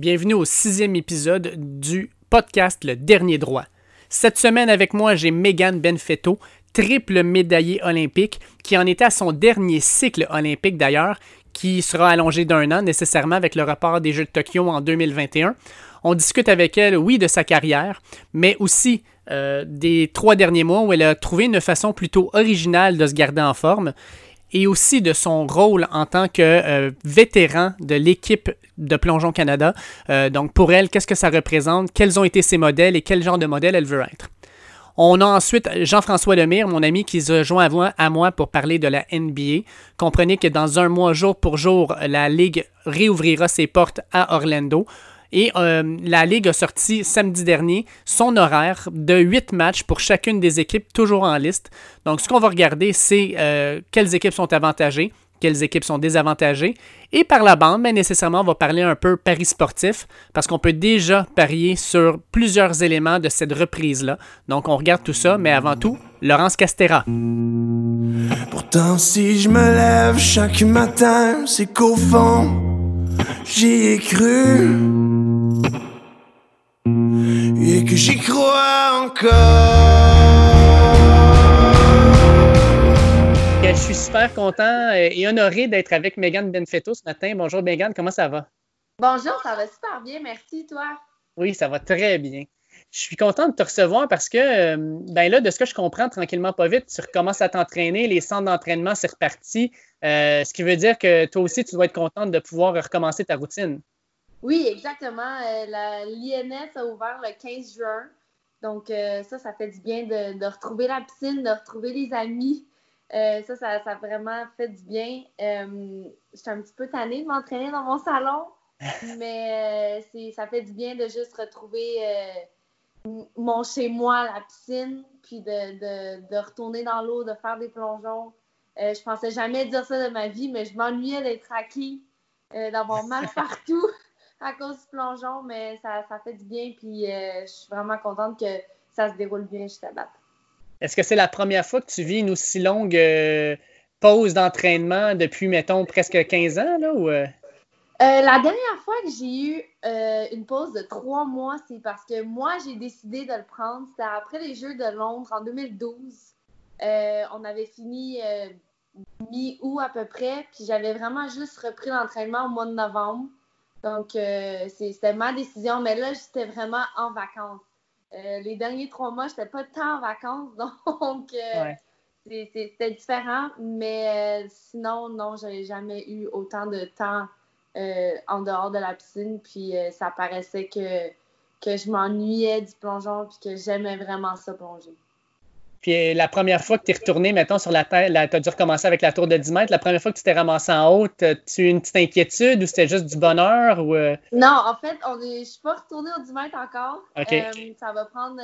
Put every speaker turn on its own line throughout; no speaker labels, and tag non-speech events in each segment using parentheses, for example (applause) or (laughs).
Bienvenue au sixième épisode du podcast Le Dernier Droit. Cette semaine avec moi, j'ai Megan Benfetto, triple médaillée olympique, qui en était à son dernier cycle olympique d'ailleurs, qui sera allongé d'un an nécessairement avec le report des Jeux de Tokyo en 2021. On discute avec elle, oui, de sa carrière, mais aussi euh, des trois derniers mois où elle a trouvé une façon plutôt originale de se garder en forme et aussi de son rôle en tant que euh, vétéran de l'équipe de Plongeon Canada. Euh, donc pour elle, qu'est-ce que ça représente, quels ont été ses modèles et quel genre de modèle elle veut être? On a ensuite Jean-François Lemire, mon ami, qui se joint à moi, à moi pour parler de la NBA. Comprenez que dans un mois, jour pour jour, la Ligue réouvrira ses portes à Orlando. Et euh, la Ligue a sorti samedi dernier son horaire de 8 matchs pour chacune des équipes, toujours en liste. Donc, ce qu'on va regarder, c'est euh, quelles équipes sont avantagées, quelles équipes sont désavantagées. Et par la bande, mais nécessairement, on va parler un peu paris sportif, parce qu'on peut déjà parier sur plusieurs éléments de cette reprise-là. Donc, on regarde tout ça, mais avant tout, Laurence Castera.
Pourtant, si je me lève chaque matin, c'est qu'au fond, j'y ai cru. Et que j'y crois encore.
Je suis super content et honoré d'être avec Megan Benfetto ce matin. Bonjour Megan, comment ça va?
Bonjour, ça va super bien, merci toi.
Oui, ça va très bien. Je suis content de te recevoir parce que, euh, ben là, de ce que je comprends, tranquillement, pas vite, tu recommences à t'entraîner, les centres d'entraînement, c'est reparti. Euh, ce qui veut dire que toi aussi, tu dois être contente de pouvoir recommencer ta routine.
Oui, exactement. Euh, L'INS a ouvert le 15 juin. Donc, ça, ça fait du bien de, retrouver la piscine, de retrouver les amis. ça, ça, ça, a vraiment fait du bien. J'étais un petit peu tannée de m'entraîner dans mon salon, (laughs) mais ça fait du bien de juste retrouver mon chez moi, la piscine, puis de, retourner dans l'eau, de faire des plongeons. Euh, je pensais jamais dire ça de ma vie, mais je m'ennuyais d'être acquis, euh, d'avoir mal (laughs) partout à cause du plongeon, mais ça, fait du bien, puis euh, je suis vraiment contente que ça se déroule bien jusqu'à date.
Est-ce que c'est la première fois que tu vis une aussi longue pause d'entraînement depuis, mettons, presque 15 ans, là, ou...
Euh, la dernière fois que j'ai eu euh, une pause de trois mois, c'est parce que moi, j'ai décidé de le prendre. C'était après les Jeux de Londres en 2012. Euh, on avait fini mi-août à peu près, puis j'avais vraiment juste repris l'entraînement au mois de novembre. Donc, c'était ma décision, mais là, j'étais vraiment en vacances. les derniers trois mois, je n'étais pas tant en vacances, (laughs) donc c'était différent. Mais sinon, non, j'avais jamais eu autant de temps euh, en dehors de la piscine. Puis euh, ça paraissait que, que je m'ennuyais du plongeon puis que j'aimais vraiment ça plonger.
Puis euh, la première fois que tu es retourné, mettons, sur la terre, tu as dû recommencer avec la tour de 10 mètres. La première fois que tu t'es ramassé en haut, as-tu une petite inquiétude ou c'était juste du bonheur? Ou,
Non, en fait, on est... je ne suis pas retournée au 10 mètres encore. ça va prendre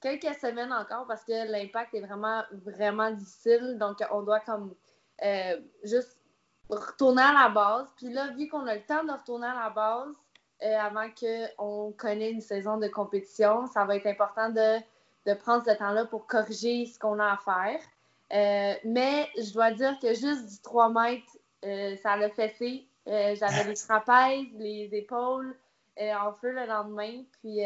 quelques semaines encore parce que l'impact est vraiment, vraiment difficile. Donc, on doit comme juste retourner à la base. Puis là, vu qu'on a le temps de retourner à la base euh, avant qu'on connaisse une saison de compétition, ça va être important de, prendre ce temps-là pour corriger ce qu'on a à faire. Euh, mais je dois dire que juste du 3 mètres, euh, ça l'a fessé. J'avais les (laughs) trapèzes, les épaules en feu le lendemain. Puis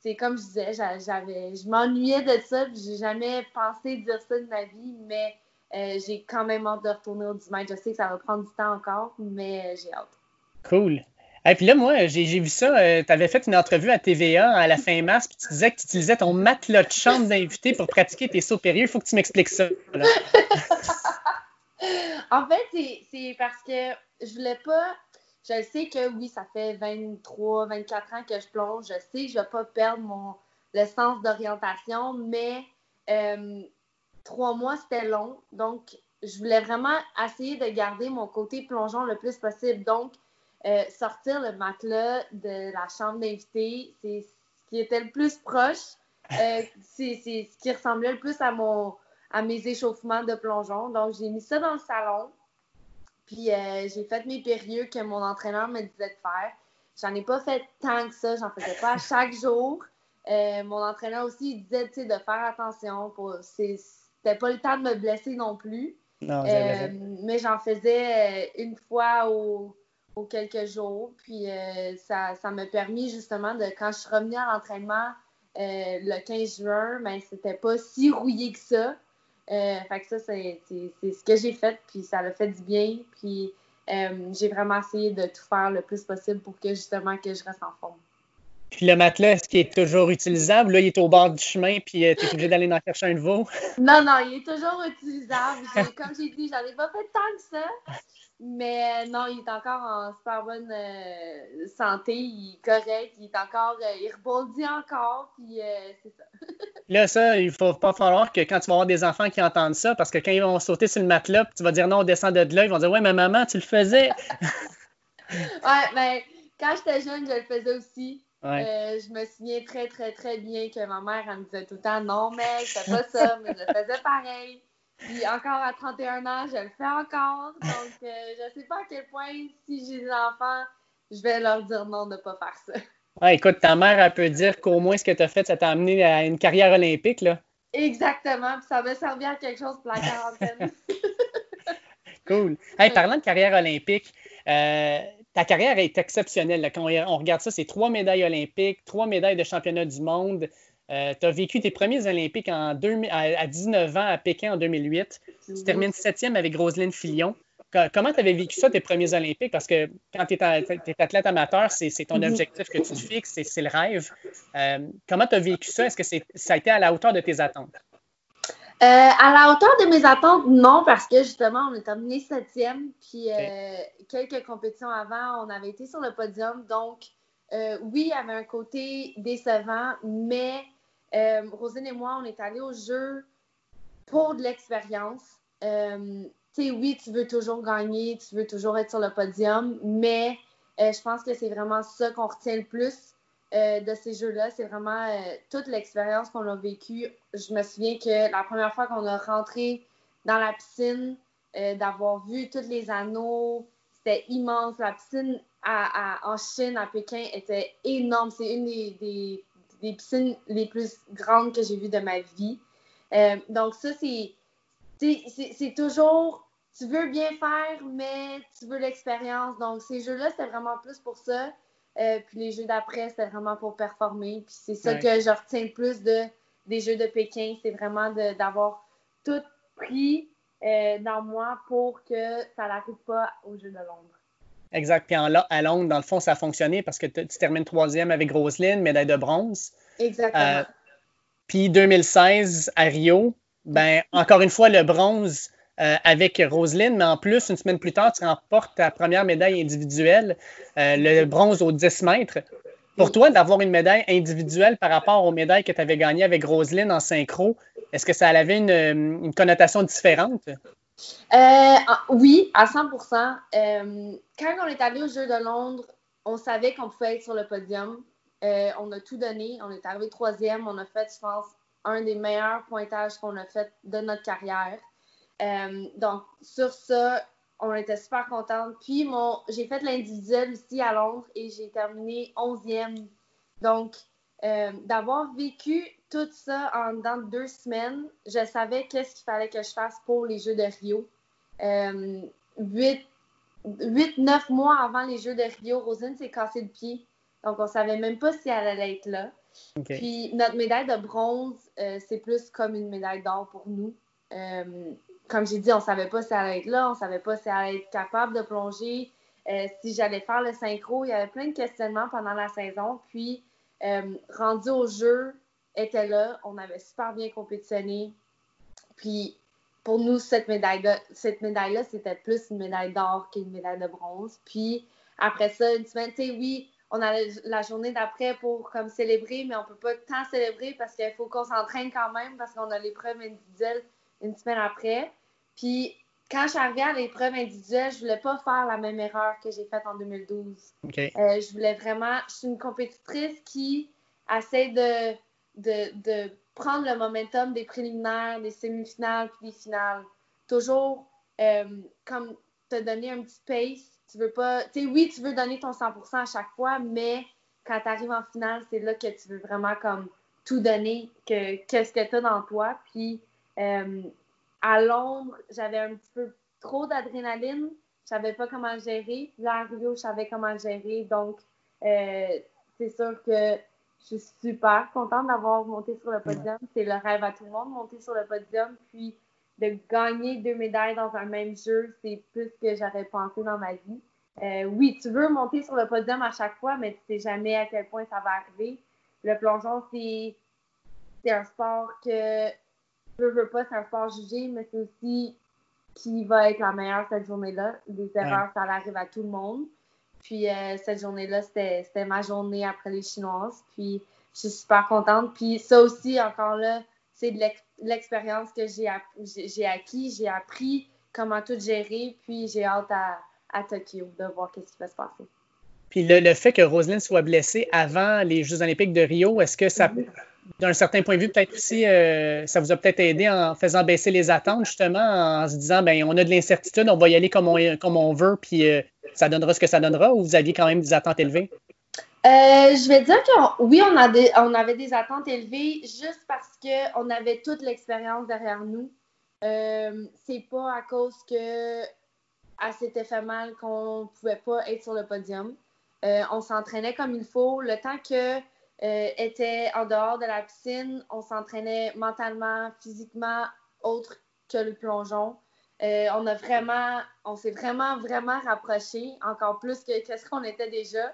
c'est comme je disais, j'avais, je m'ennuyais de ça. J'ai jamais pensé dire ça de ma vie, mais euh, j'ai quand même hâte de retourner au 10 mètres. Je sais que ça va prendre du temps encore, mais euh, j'ai hâte.
Cool. Et puis là, moi, j'ai vu ça. Euh, tu avais fait une entrevue à TVA à la fin mars, puis tu disais que tu utilisais ton matelas de chambre d'invité pour pratiquer tes sauts périlleux. Il faut que tu m'expliques ça. (laughs)
en fait, c'est parce que je voulais pas. Je sais que oui, ça fait 23, 24 ans que je plonge. Je sais que je ne vais pas perdre mon, le sens d'orientation, mais trois mois, c'était long. Donc, je voulais vraiment essayer de garder mon côté plongeon le plus possible. Donc, euh, sortir le matelas de la chambre d'invité, c'est ce qui était le plus proche. Euh, c'est ce qui ressemblait le plus à, mon, à mes échauffements de plongeon. Donc, j'ai mis ça dans le salon. Puis, euh, j'ai fait mes périlleux que mon entraîneur me disait de faire. J'en ai pas fait tant que ça. J'en faisais pas chaque jour. mon entraîneur aussi il disait de faire attention. pour c'était pas le temps de me blesser non plus.
Euh,
mais j'en faisais euh, une fois aux quelques jours. Puis ça, ça m'a permis justement de, quand je suis revenue à l'entraînement le 15 juin, ben, c'était pas si rouillé que ça. fait que ça, c'est ce que j'ai fait, puis ça l'a fait du bien. Puis j'ai vraiment essayé de tout faire le plus possible pour que justement que je reste en forme.
Puis le matelas, est-ce qu'il est toujours utilisable? Là, il est au bord du chemin, puis euh, tu es obligé d'aller en chercher un nouveau? (laughs)
Non, non, il est toujours utilisable. Comme j'ai dit, j'en ai pas fait tant que ça. Mais non, il est encore en super bonne euh, santé. Il est correct. Il est encore. Euh, il rebondit encore. Puis c'est ça. (laughs)
là, ça, il faut pas falloir que quand tu vas avoir des enfants qui entendent ça, parce que quand ils vont sauter sur le matelas, tu vas dire non, on descend de là, ils vont dire Ouais, mais maman, tu le faisais. (laughs)
ouais, mais quand j'étais jeune, je le faisais aussi. Euh, je me souviens très, très, très bien que ma mère, elle me disait tout le temps non, mais c'est pas ça, mais je le faisais pareil. Puis encore à 31 ans, je le fais encore. Donc, euh, je sais pas à quel point, si j'ai des enfants, je vais leur dire non de ne pas faire ça.
Ouais, écoute, ta mère, elle peut dire qu'au moins ce que tu as fait, ça t'a amené à une carrière olympique, là.
Exactement, puis ça m'a servi à quelque chose pour la quarantaine. (laughs)
cool. Hey, parlant de carrière olympique, euh, ta carrière est exceptionnelle. Quand on regarde ça, c'est trois médailles olympiques, trois médailles de championnat du monde. Euh, tu as vécu tes premiers Olympiques en à, 19 ans à Pékin en 2008. Tu termines septième avec Roselyne Fillon. Comment tu avais vécu ça, tes premiers Olympiques? Parce que quand tu es, athlète amateur, c'est ton mhm. objectif que tu te fixes, c'est le rêve. Euh, comment tu as vécu ça? Est-ce que ça a été à la hauteur de tes attentes?
Euh, à la hauteur de mes attentes, non, parce que justement, on est terminé septième. Puis euh, quelques compétitions avant, on avait été sur le podium. Donc, euh, oui, il y avait un côté décevant, mais Rosine et moi, on est allés au jeu pour de l'expérience. tu sais, oui, tu veux toujours gagner, tu veux toujours être sur le podium, mais je pense que c'est vraiment ça qu'on retient le plus. Euh, de ces jeux-là. C'est vraiment euh, toute l'expérience qu'on a vécue. Je me souviens que la première fois qu'on a rentré dans la piscine, euh, d'avoir vu tous les anneaux, c'était immense. La piscine en Chine, à Pékin, était énorme. C'est une des, piscines les plus grandes que j'ai vues de ma vie. donc ça, c'est, c'est toujours tu veux bien faire, mais tu veux l'expérience. Donc, ces jeux-là, c'était vraiment plus pour ça. Euh, puis les jeux d'après, c'était vraiment pour performer. Puis c'est ça que je retiens le plus de, des Jeux de Pékin. C'est vraiment d'avoir tout pris euh, dans moi pour que ça n'arrive pas aux Jeux de Londres.
Exact. Puis à Londres, dans le fond, ça a fonctionné parce que tu termines troisième avec Roselyne, médaille de bronze.
Exactement. Euh,
puis 2016 à Rio, ben (laughs) encore une fois, le bronze euh, avec Roselyne, mais en plus, une semaine plus tard, tu remportes ta première médaille individuelle, euh, le bronze aux 10 mètres. Pour toi, d'avoir une médaille individuelle par rapport aux médailles que tu avais gagnées avec Roselyne en synchro, est-ce que ça avait une, connotation différente?
Euh, oui, à 100% Quand on est allé aux Jeux de Londres, on savait qu'on pouvait être sur le podium. on a tout donné. On est arrivé troisième. On a fait, je pense, un des meilleurs pointages qu'on a fait de notre carrière. Euh, donc, sur ça, on était super contentes. Puis, mon, j'ai fait l'individuel aussi à Londres et j'ai terminé 11e. Donc, euh, d'avoir vécu tout ça en dans deux semaines, je savais qu'est-ce qu'il fallait que je fasse pour les Jeux de Rio. Euh, huit, neuf mois avant les Jeux de Rio, Rosine s'est cassé le pied. Donc, on ne savait même pas si elle allait être là. Puis, notre médaille de bronze, c'est plus comme une médaille d'or pour nous comme j'ai dit, on savait pas si elle allait être là, on savait pas si elle allait être capable de plonger, euh, si j'allais faire le synchro. Il y avait plein de questionnements pendant la saison. Puis, euh, rendu au jeu, était là. On avait super bien compétitionné. Puis, pour nous, cette médaille-là, cette médaille-là, c'était plus une médaille d'or qu'une médaille de bronze. Puis, après ça, une semaine, tu sais, oui, on a la journée d'après pour comme célébrer, mais on peut pas tant célébrer parce qu'il faut qu'on s'entraîne quand même parce qu'on a l'épreuve individuelle une semaine après. Puis quand je suis arrivée à l'épreuve individuelle, je voulais pas faire la même erreur que j'ai faite en 2012. Euh, je voulais vraiment. Je suis une compétitrice qui essaie de, de, prendre le momentum des préliminaires, des semi-finales puis des finales. Toujours euh, comme te donner un petit pace. Tu veux pas. Tu sais, oui, tu veux donner ton 100% à chaque fois, mais quand tu arrives en finale, c'est là que tu veux vraiment comme tout donner, que qu'est-ce que tu as dans toi. Puis euh, à Londres, j'avais un petit peu trop d'adrénaline. je savais pas comment gérer. Là, à Rio, je savais comment gérer. Donc, euh, c'est sûr que je suis super contente d'avoir monté sur le podium. C'est le rêve à tout le monde, monter sur le podium. Puis, de gagner deux médailles dans un même jeu, c'est plus que j'aurais pensé dans ma vie. Euh, oui, tu veux monter sur le podium à chaque fois, mais tu sais jamais à quel point ça va arriver. Le plongeon, c'est un sport que je veux pas, c'est un sport jugé, mais c'est aussi qui va être la meilleure cette journée-là. Des erreurs, ça arrive à tout le monde. Puis euh, cette journée-là, c'était ma journée après les Chinoises. Puis je suis super contente. Puis ça aussi, encore là, c'est de l'expérience que j'ai acquis. J'ai appris comment tout gérer. Puis j'ai hâte à, à Tokyo de voir ce qui va se passer.
Puis le, fait que Roselyne soit blessée avant les Jeux olympiques de Rio, est-ce que ça, d'un certain point de vue, peut-être aussi, euh, ça vous a peut-être aidé en faisant baisser les attentes, justement, en se disant, ben on a de l'incertitude, on va y aller comme on, veut, puis euh, ça donnera ce que ça donnera, ou vous aviez quand même des attentes élevées?
Euh, je vais dire que oui, on, avait des attentes élevées juste parce qu'on avait toute l'expérience derrière nous. c'est pas à cause que elle s'était fait mal qu'on pouvait pas être sur le podium. On s'entraînait comme il faut. Le temps que euh, était en dehors de la piscine, on s'entraînait mentalement, physiquement, autre que le plongeon. Euh, on a vraiment, on s'est vraiment, vraiment rapproché, encore plus que, ce qu'on était déjà.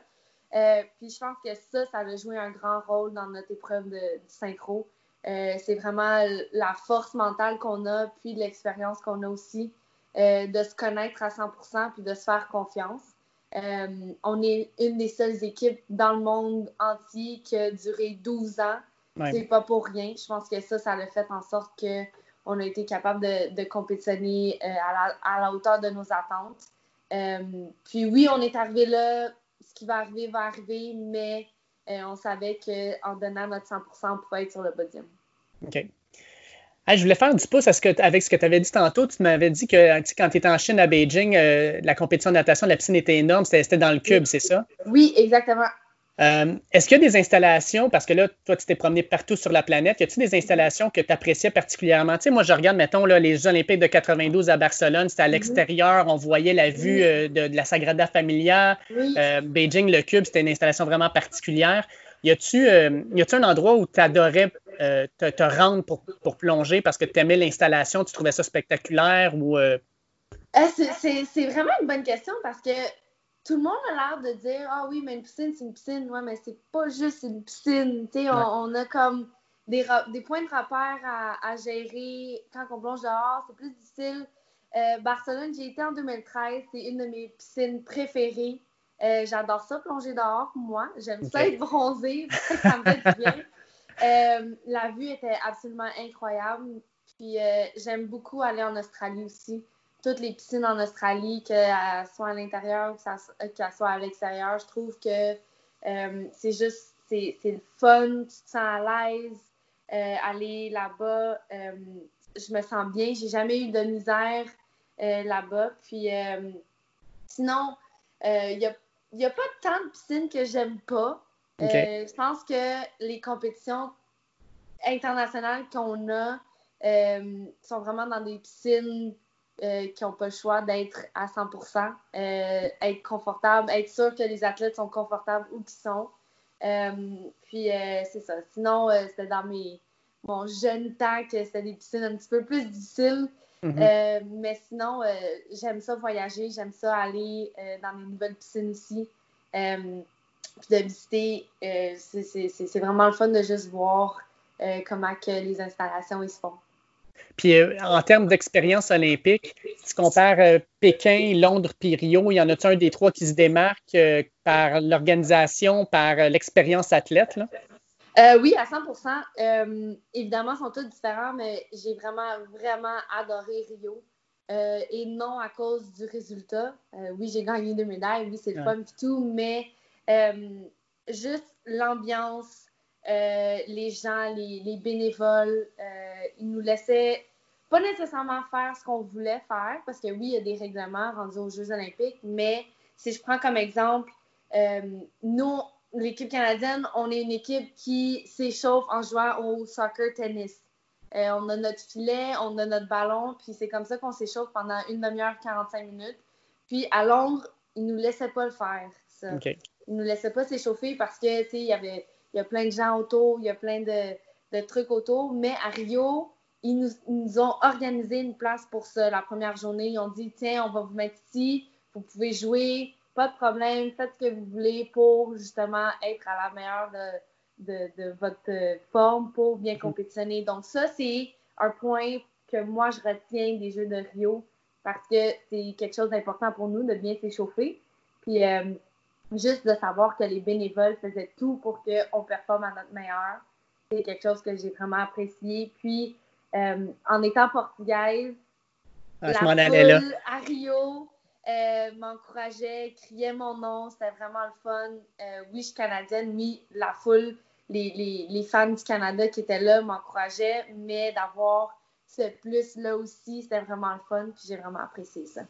puis je pense que ça, ça a joué un grand rôle dans notre épreuve de, synchro. c'est vraiment la force mentale qu'on a, puis l'expérience qu'on a aussi. Euh, de se connaître à 100% puis de se faire confiance. Euh, on est une des seules équipes dans le monde entier qui a duré 12 ans. C'est pas pour rien. Je pense que ça, ça a fait en sorte qu'on a été capable de, de compétitionner euh, à, la, hauteur de nos attentes. puis oui, on est arrivé là. Ce qui va arriver va arriver, mais on savait qu'en donnant notre 100% on pouvait être sur le podium.
OK je voulais faire du pouce avec ce que tu avais dit tantôt. Tu m'avais dit que quand tu étais en Chine à Beijing, euh, la compétition de natation, la piscine était énorme. C'était dans le cube, c'est ça?
Oui, exactement.
Euh, est-ce qu'il y a des installations, parce que là, toi, tu t'es promené partout sur la planète, y a-t-il des installations que tu appréciais particulièrement? Tu sais, moi, je regarde, mettons, là, les Jeux Olympiques de 92 à Barcelone, c'était à mhm. l'extérieur, on voyait la vue euh, de, la Sagrada Familia. Beijing, le cube, c'était une installation vraiment particulière. Y a-tu un endroit où tu adorais euh, te, rendre pour, plonger parce que tu aimais l'installation, tu trouvais ça spectaculaire ou. Euh?
Euh, c'est vraiment une bonne question parce que tout le monde a l'air de dire Ah oui, mais une piscine, c'est une piscine. Ouais, mais c'est pas juste une piscine. On, on, a comme des, des, points de repère à, gérer quand on plonge dehors. C'est plus difficile. Barcelone, j'y été en 2013. C'est une de mes piscines préférées. J'adore ça, plonger dehors, moi. J'aime ça être bronzée. ça me fait du bien. (laughs) Euh, la vue était absolument incroyable. Puis euh, j'aime beaucoup aller en Australie aussi. Toutes les piscines en Australie, qu'elles soient à l'intérieur ou qu'elles soient à l'extérieur, je trouve que euh, c'est juste, c'est le fun, tu te sens à l'aise. aller là-bas, je me sens bien. J'ai jamais eu de misère là-bas. Puis sinon, il n'y a, a, pas tant de piscines que j'aime pas. Euh, je pense que les compétitions internationales qu'on a euh, sont vraiment dans des piscines euh, qui n'ont pas le choix d'être à 100% être confortable, être sûr que les athlètes sont confortables où qu'ils sont. puis c'est ça. Sinon, c'était dans mes, mon jeune temps que c'était des piscines un petit peu plus difficiles. Mm-hmm. mais sinon, j'aime ça voyager, j'aime ça aller dans les nouvelles piscines ici puis de visiter. Euh, c'est vraiment le fun de juste voir euh, comment que les installations ils se font.
Puis euh, en termes d'expérience olympique, si tu compares Pékin, Londres puis Rio, il y en a un des trois qui se démarque par l'organisation, par l'expérience athlète?
Là? oui, à 100% Évidemment, ils sont tous différents, mais j'ai vraiment, vraiment adoré Rio. et non à cause du résultat. oui, j'ai gagné deux médailles, oui, c'est le fun et tout, mais euh, juste l'ambiance, euh, les gens, les, bénévoles, euh, ils nous laissaient pas nécessairement faire ce qu'on voulait faire, parce que oui, il y a des règlements rendus aux Jeux olympiques, mais si je prends comme exemple, nous, l'équipe canadienne, on est une équipe qui s'échauffe en jouant au soccer tennis. on a notre filet, on a notre ballon, puis c'est comme ça qu'on s'échauffe pendant une demi-heure, 45 minutes. Puis à Londres, ils nous laissaient pas le faire, ça. Ils nous laissaient pas s'échauffer parce que, tu sais, il y avait il y a plein de gens autour, il y a plein de, trucs autour. Mais à Rio, ils nous, ont organisé une place pour ça la première journée. Ils ont dit tiens, on va vous mettre ici, vous pouvez jouer, pas de problème, faites ce que vous voulez pour justement être à la meilleure de, votre forme pour bien mhm. compétitionner. Donc, ça, c'est un point que moi, je retiens des Jeux de Rio parce que c'est quelque chose d'important pour nous de bien s'échauffer. Puis, euh, juste de savoir que les bénévoles faisaient tout pour qu'on performe à notre meilleur, c'est quelque chose que j'ai vraiment apprécié. Puis, euh, en étant portugaise,
ah, la foule
à Rio euh, m'encourageait, criait mon nom, c'était vraiment le fun. Euh, oui, je suis canadienne, oui, la foule, les, les, les fans du Canada qui étaient là m'encourageaient, mais d'avoir ce plus-là aussi, c'était vraiment le fun, puis j'ai vraiment apprécié ça.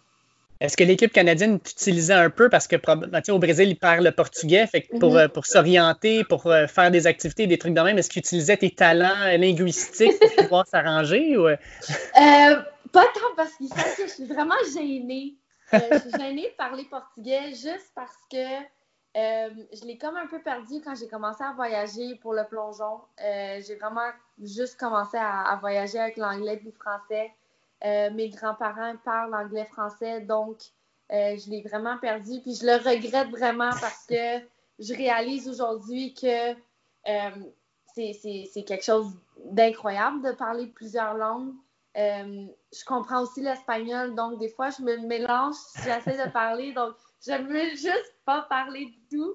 Est-ce que l'équipe canadienne t'utilisait un peu? Parce que ben, au Brésil, ils parlent le portugais, fait pour, mhm. euh, pour s'orienter, pour euh, faire des activités, des trucs de même, est-ce qu'ils utilisaient tes talents linguistiques pour pouvoir s'arranger? Ou... Euh? (laughs)
pas tant parce qu'ils savent que je suis vraiment gênée. je suis gênée de parler portugais juste parce que je l'ai comme un peu perdu quand j'ai commencé à voyager pour le plongeon. j'ai vraiment juste commencé à, à voyager avec l'anglais et le français. Euh, mes grands-parents parlent anglais-français, donc euh, je l'ai vraiment perdu. Puis je le regrette vraiment parce que je réalise aujourd'hui que euh, c'est quelque chose d'incroyable de parler plusieurs langues. je comprends aussi l'espagnol, donc des fois je me mélange, j'essaie de parler, donc je ne veux juste pas parler du tout.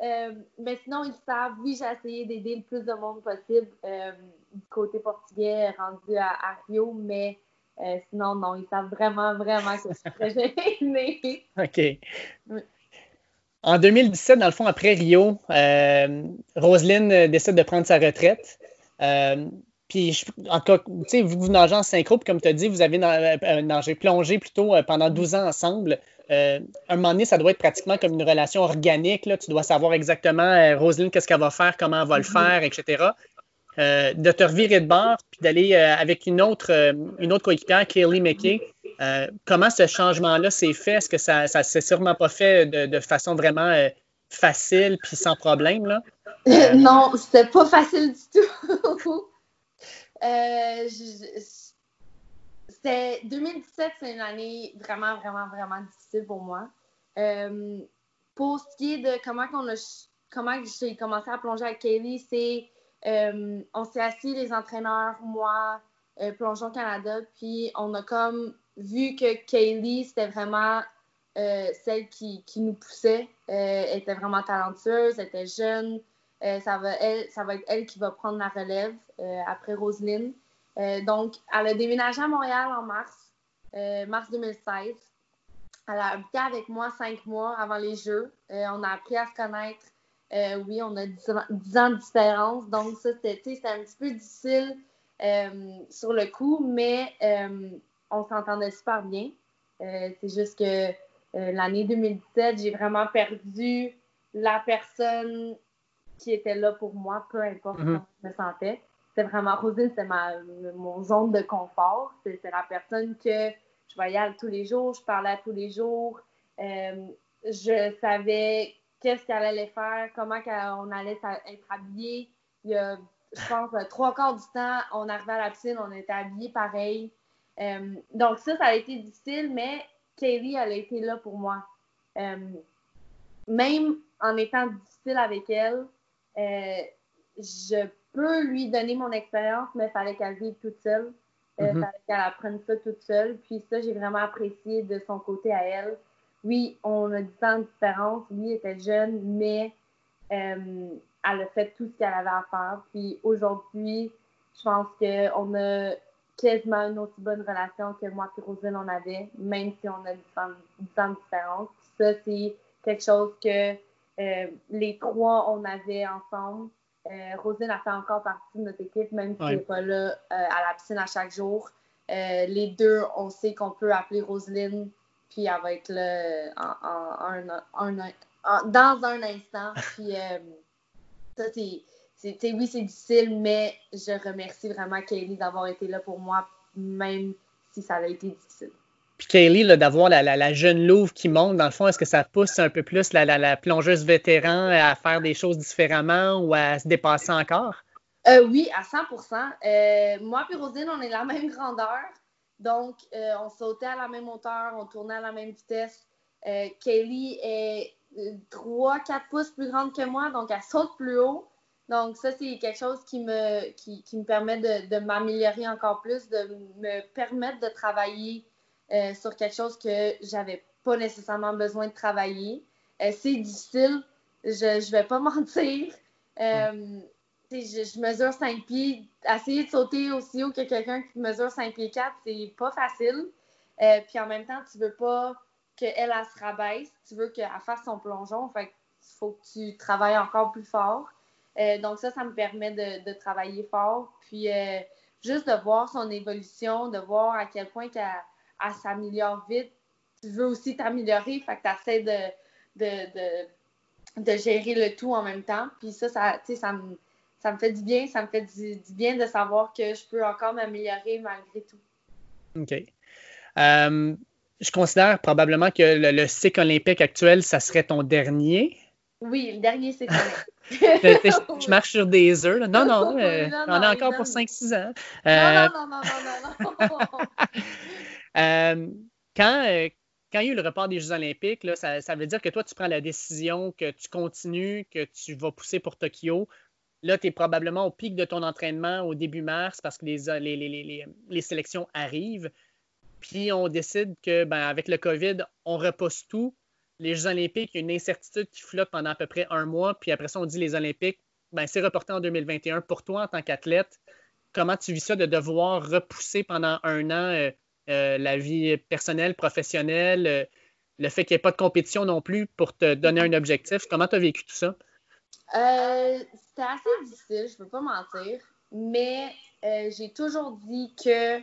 mais sinon, ils savent, oui, j'ai essayé d'aider le plus de monde possible du côté portugais rendu à Rio, mais euh, sinon, non, ils savent vraiment, vraiment que je suis très gênée.
OK. En 2017, dans le fond, après Rio, euh, Roselyne euh, décide de prendre sa retraite. puis, en tout cas, vous, vous nagez en synchro, puis comme tu as dit, vous avez nagé, plongé plutôt pendant 12 ans ensemble. un moment donné, ça doit être pratiquement comme une relation organique. Là. Tu dois savoir exactement, Roselyne, qu'est-ce qu'elle va faire, comment elle va le mm-hmm. faire, etc. Euh, de te revirer de bord puis d'aller euh, avec une autre, euh, une autre coéquipière, Kaylee McKay. comment ce changement-là s'est fait? Est-ce que ça ne s'est sûrement pas fait de, façon vraiment facile puis sans problème? Là? (laughs)
non, c'était pas facile du tout. (laughs) c'était 2017, c'est une année vraiment, vraiment, vraiment difficile pour moi. pour ce qui est de comment, a, comment j'ai commencé à plonger avec Kaylee, c'est euh, on s'est assis, les entraîneurs, moi, euh, Plongeon Canada, puis on a comme vu que Kaylee, c'était vraiment euh, celle qui, nous poussait. elle était vraiment talentueuse, elle était jeune. ça, va, ça va être elle qui va prendre la relève après Roselyne. donc, elle a déménagé à Montréal en mars, mars 2016. Elle a habité avec moi cinq mois avant les Jeux. on a appris à se connaître. Euh, oui, on a 10 ans, de différence, donc ça, c'était un petit peu difficile euh, sur le coup, mais euh, on s'entendait super bien. C'est juste que l'année 2017, j'ai vraiment perdu la personne qui était là pour moi, peu importe mm-hmm. comment je me sentais. C'était vraiment, Rosine, c'est mon zone de confort. C'est la personne que je voyais tous les jours, je parlais tous les jours. je savais qu'est-ce qu'elle allait faire, comment on allait être habillé. Il y a, je pense, trois quarts du temps, on arrivait à la piscine, on était habillés pareil. Euh, donc ça, ça a été difficile, mais Kaylee, elle a été là pour moi. Euh, même en étant difficile avec elle, euh, je peux lui donner mon expérience, mais il fallait qu'elle vive toute seule. Il mm-hmm. fallait qu'elle apprenne ça toute seule. Puis ça, j'ai vraiment apprécié de son côté à elle oui, on a 10 ans de différence. Oui, elle était jeune, mais euh, elle a fait tout ce qu'elle avait à faire. Puis aujourd'hui, je pense qu'on a quasiment une aussi bonne relation que moi et Rosine on avait, même si on a 10 ans, de différence. ça, c'est quelque chose que euh, les trois, on avait ensemble. Euh, Rosine a fait encore partie de notre équipe, même si elle n'est pas là à la piscine à chaque jour. les deux, on sait qu'on peut appeler Roselyne puis elle va être là dans un instant. (laughs) Puis euh, ça, c'est. Oui, c'est difficile, mais je remercie vraiment Kelly d'avoir été là pour moi, même si ça a été difficile.
Puis Kaylee, d'avoir la, jeune louve qui monte, dans le fond, est-ce que ça pousse un peu plus la, plongeuse vétéran à faire des choses différemment ou à se dépasser encore?
Euh, oui, à 100% euh, Moi et Rosine, on est la même grandeur. Donc, euh, on sautait à la même hauteur, on tournait à la même vitesse. Kaylee est 3-4 pouces plus grande que moi, donc elle saute plus haut. Donc, ça, c'est quelque chose qui me, qui, me permet de, m'améliorer encore plus, de me permettre de travailler euh, sur quelque chose que j'avais pas nécessairement besoin de travailler. Euh, c'est difficile, je ne vais pas (laughs) mentir. Euh, je, mesure 5 pieds. Essayer de sauter aussi haut que quelqu'un qui mesure 5 pieds 4, c'est pas facile. puis en même temps, tu veux pas qu'elle elle, se rabaisse. Tu veux qu'elle fasse son plongeon. Fait il faut que tu travailles encore plus fort. Euh, donc ça, ça me permet de, travailler fort. Puis euh, juste de voir son évolution, de voir à quel point elle, s'améliore vite. Tu veux aussi t'améliorer, fait que tu essaies de, de, gérer le tout en même temps. Puis ça, ça, ça, me, ça me fait du bien. Ça me fait du, bien de savoir que je peux encore m'améliorer malgré tout.
OK. Euh, je considère probablement que le, le, cycle olympique actuel, ça serait ton dernier.
Oui, le dernier cycle (laughs) olympique.
je, (laughs) marche sur des œufs. Non, non, (laughs) euh, on a encore pour 5-6 ans.
Euh, non, non, non, non, non, non.
Quand, quand il y a eu le report des Jeux olympiques, là, ça, ça, veut dire que toi, tu prends la décision que tu continues, que tu vas pousser pour Tokyo. Là, tu es probablement au pic de ton entraînement au début mars parce que les, sélections arrivent. Puis on décide que, ben, avec le COVID, on repousse tout les Jeux olympiques, il y a une incertitude qui flotte pendant à peu près un mois, puis après ça, on dit les Olympiques, ben, c'est reporté en 2021. Pour toi, en tant qu'athlète, comment tu vis ça de devoir repousser pendant un an euh, euh, la vie personnelle, professionnelle, euh, le fait qu'il n'y ait pas de compétition non plus pour te donner un objectif? Comment tu as vécu tout ça?
C'était assez difficile, je ne veux pas mentir, mais j'ai toujours dit que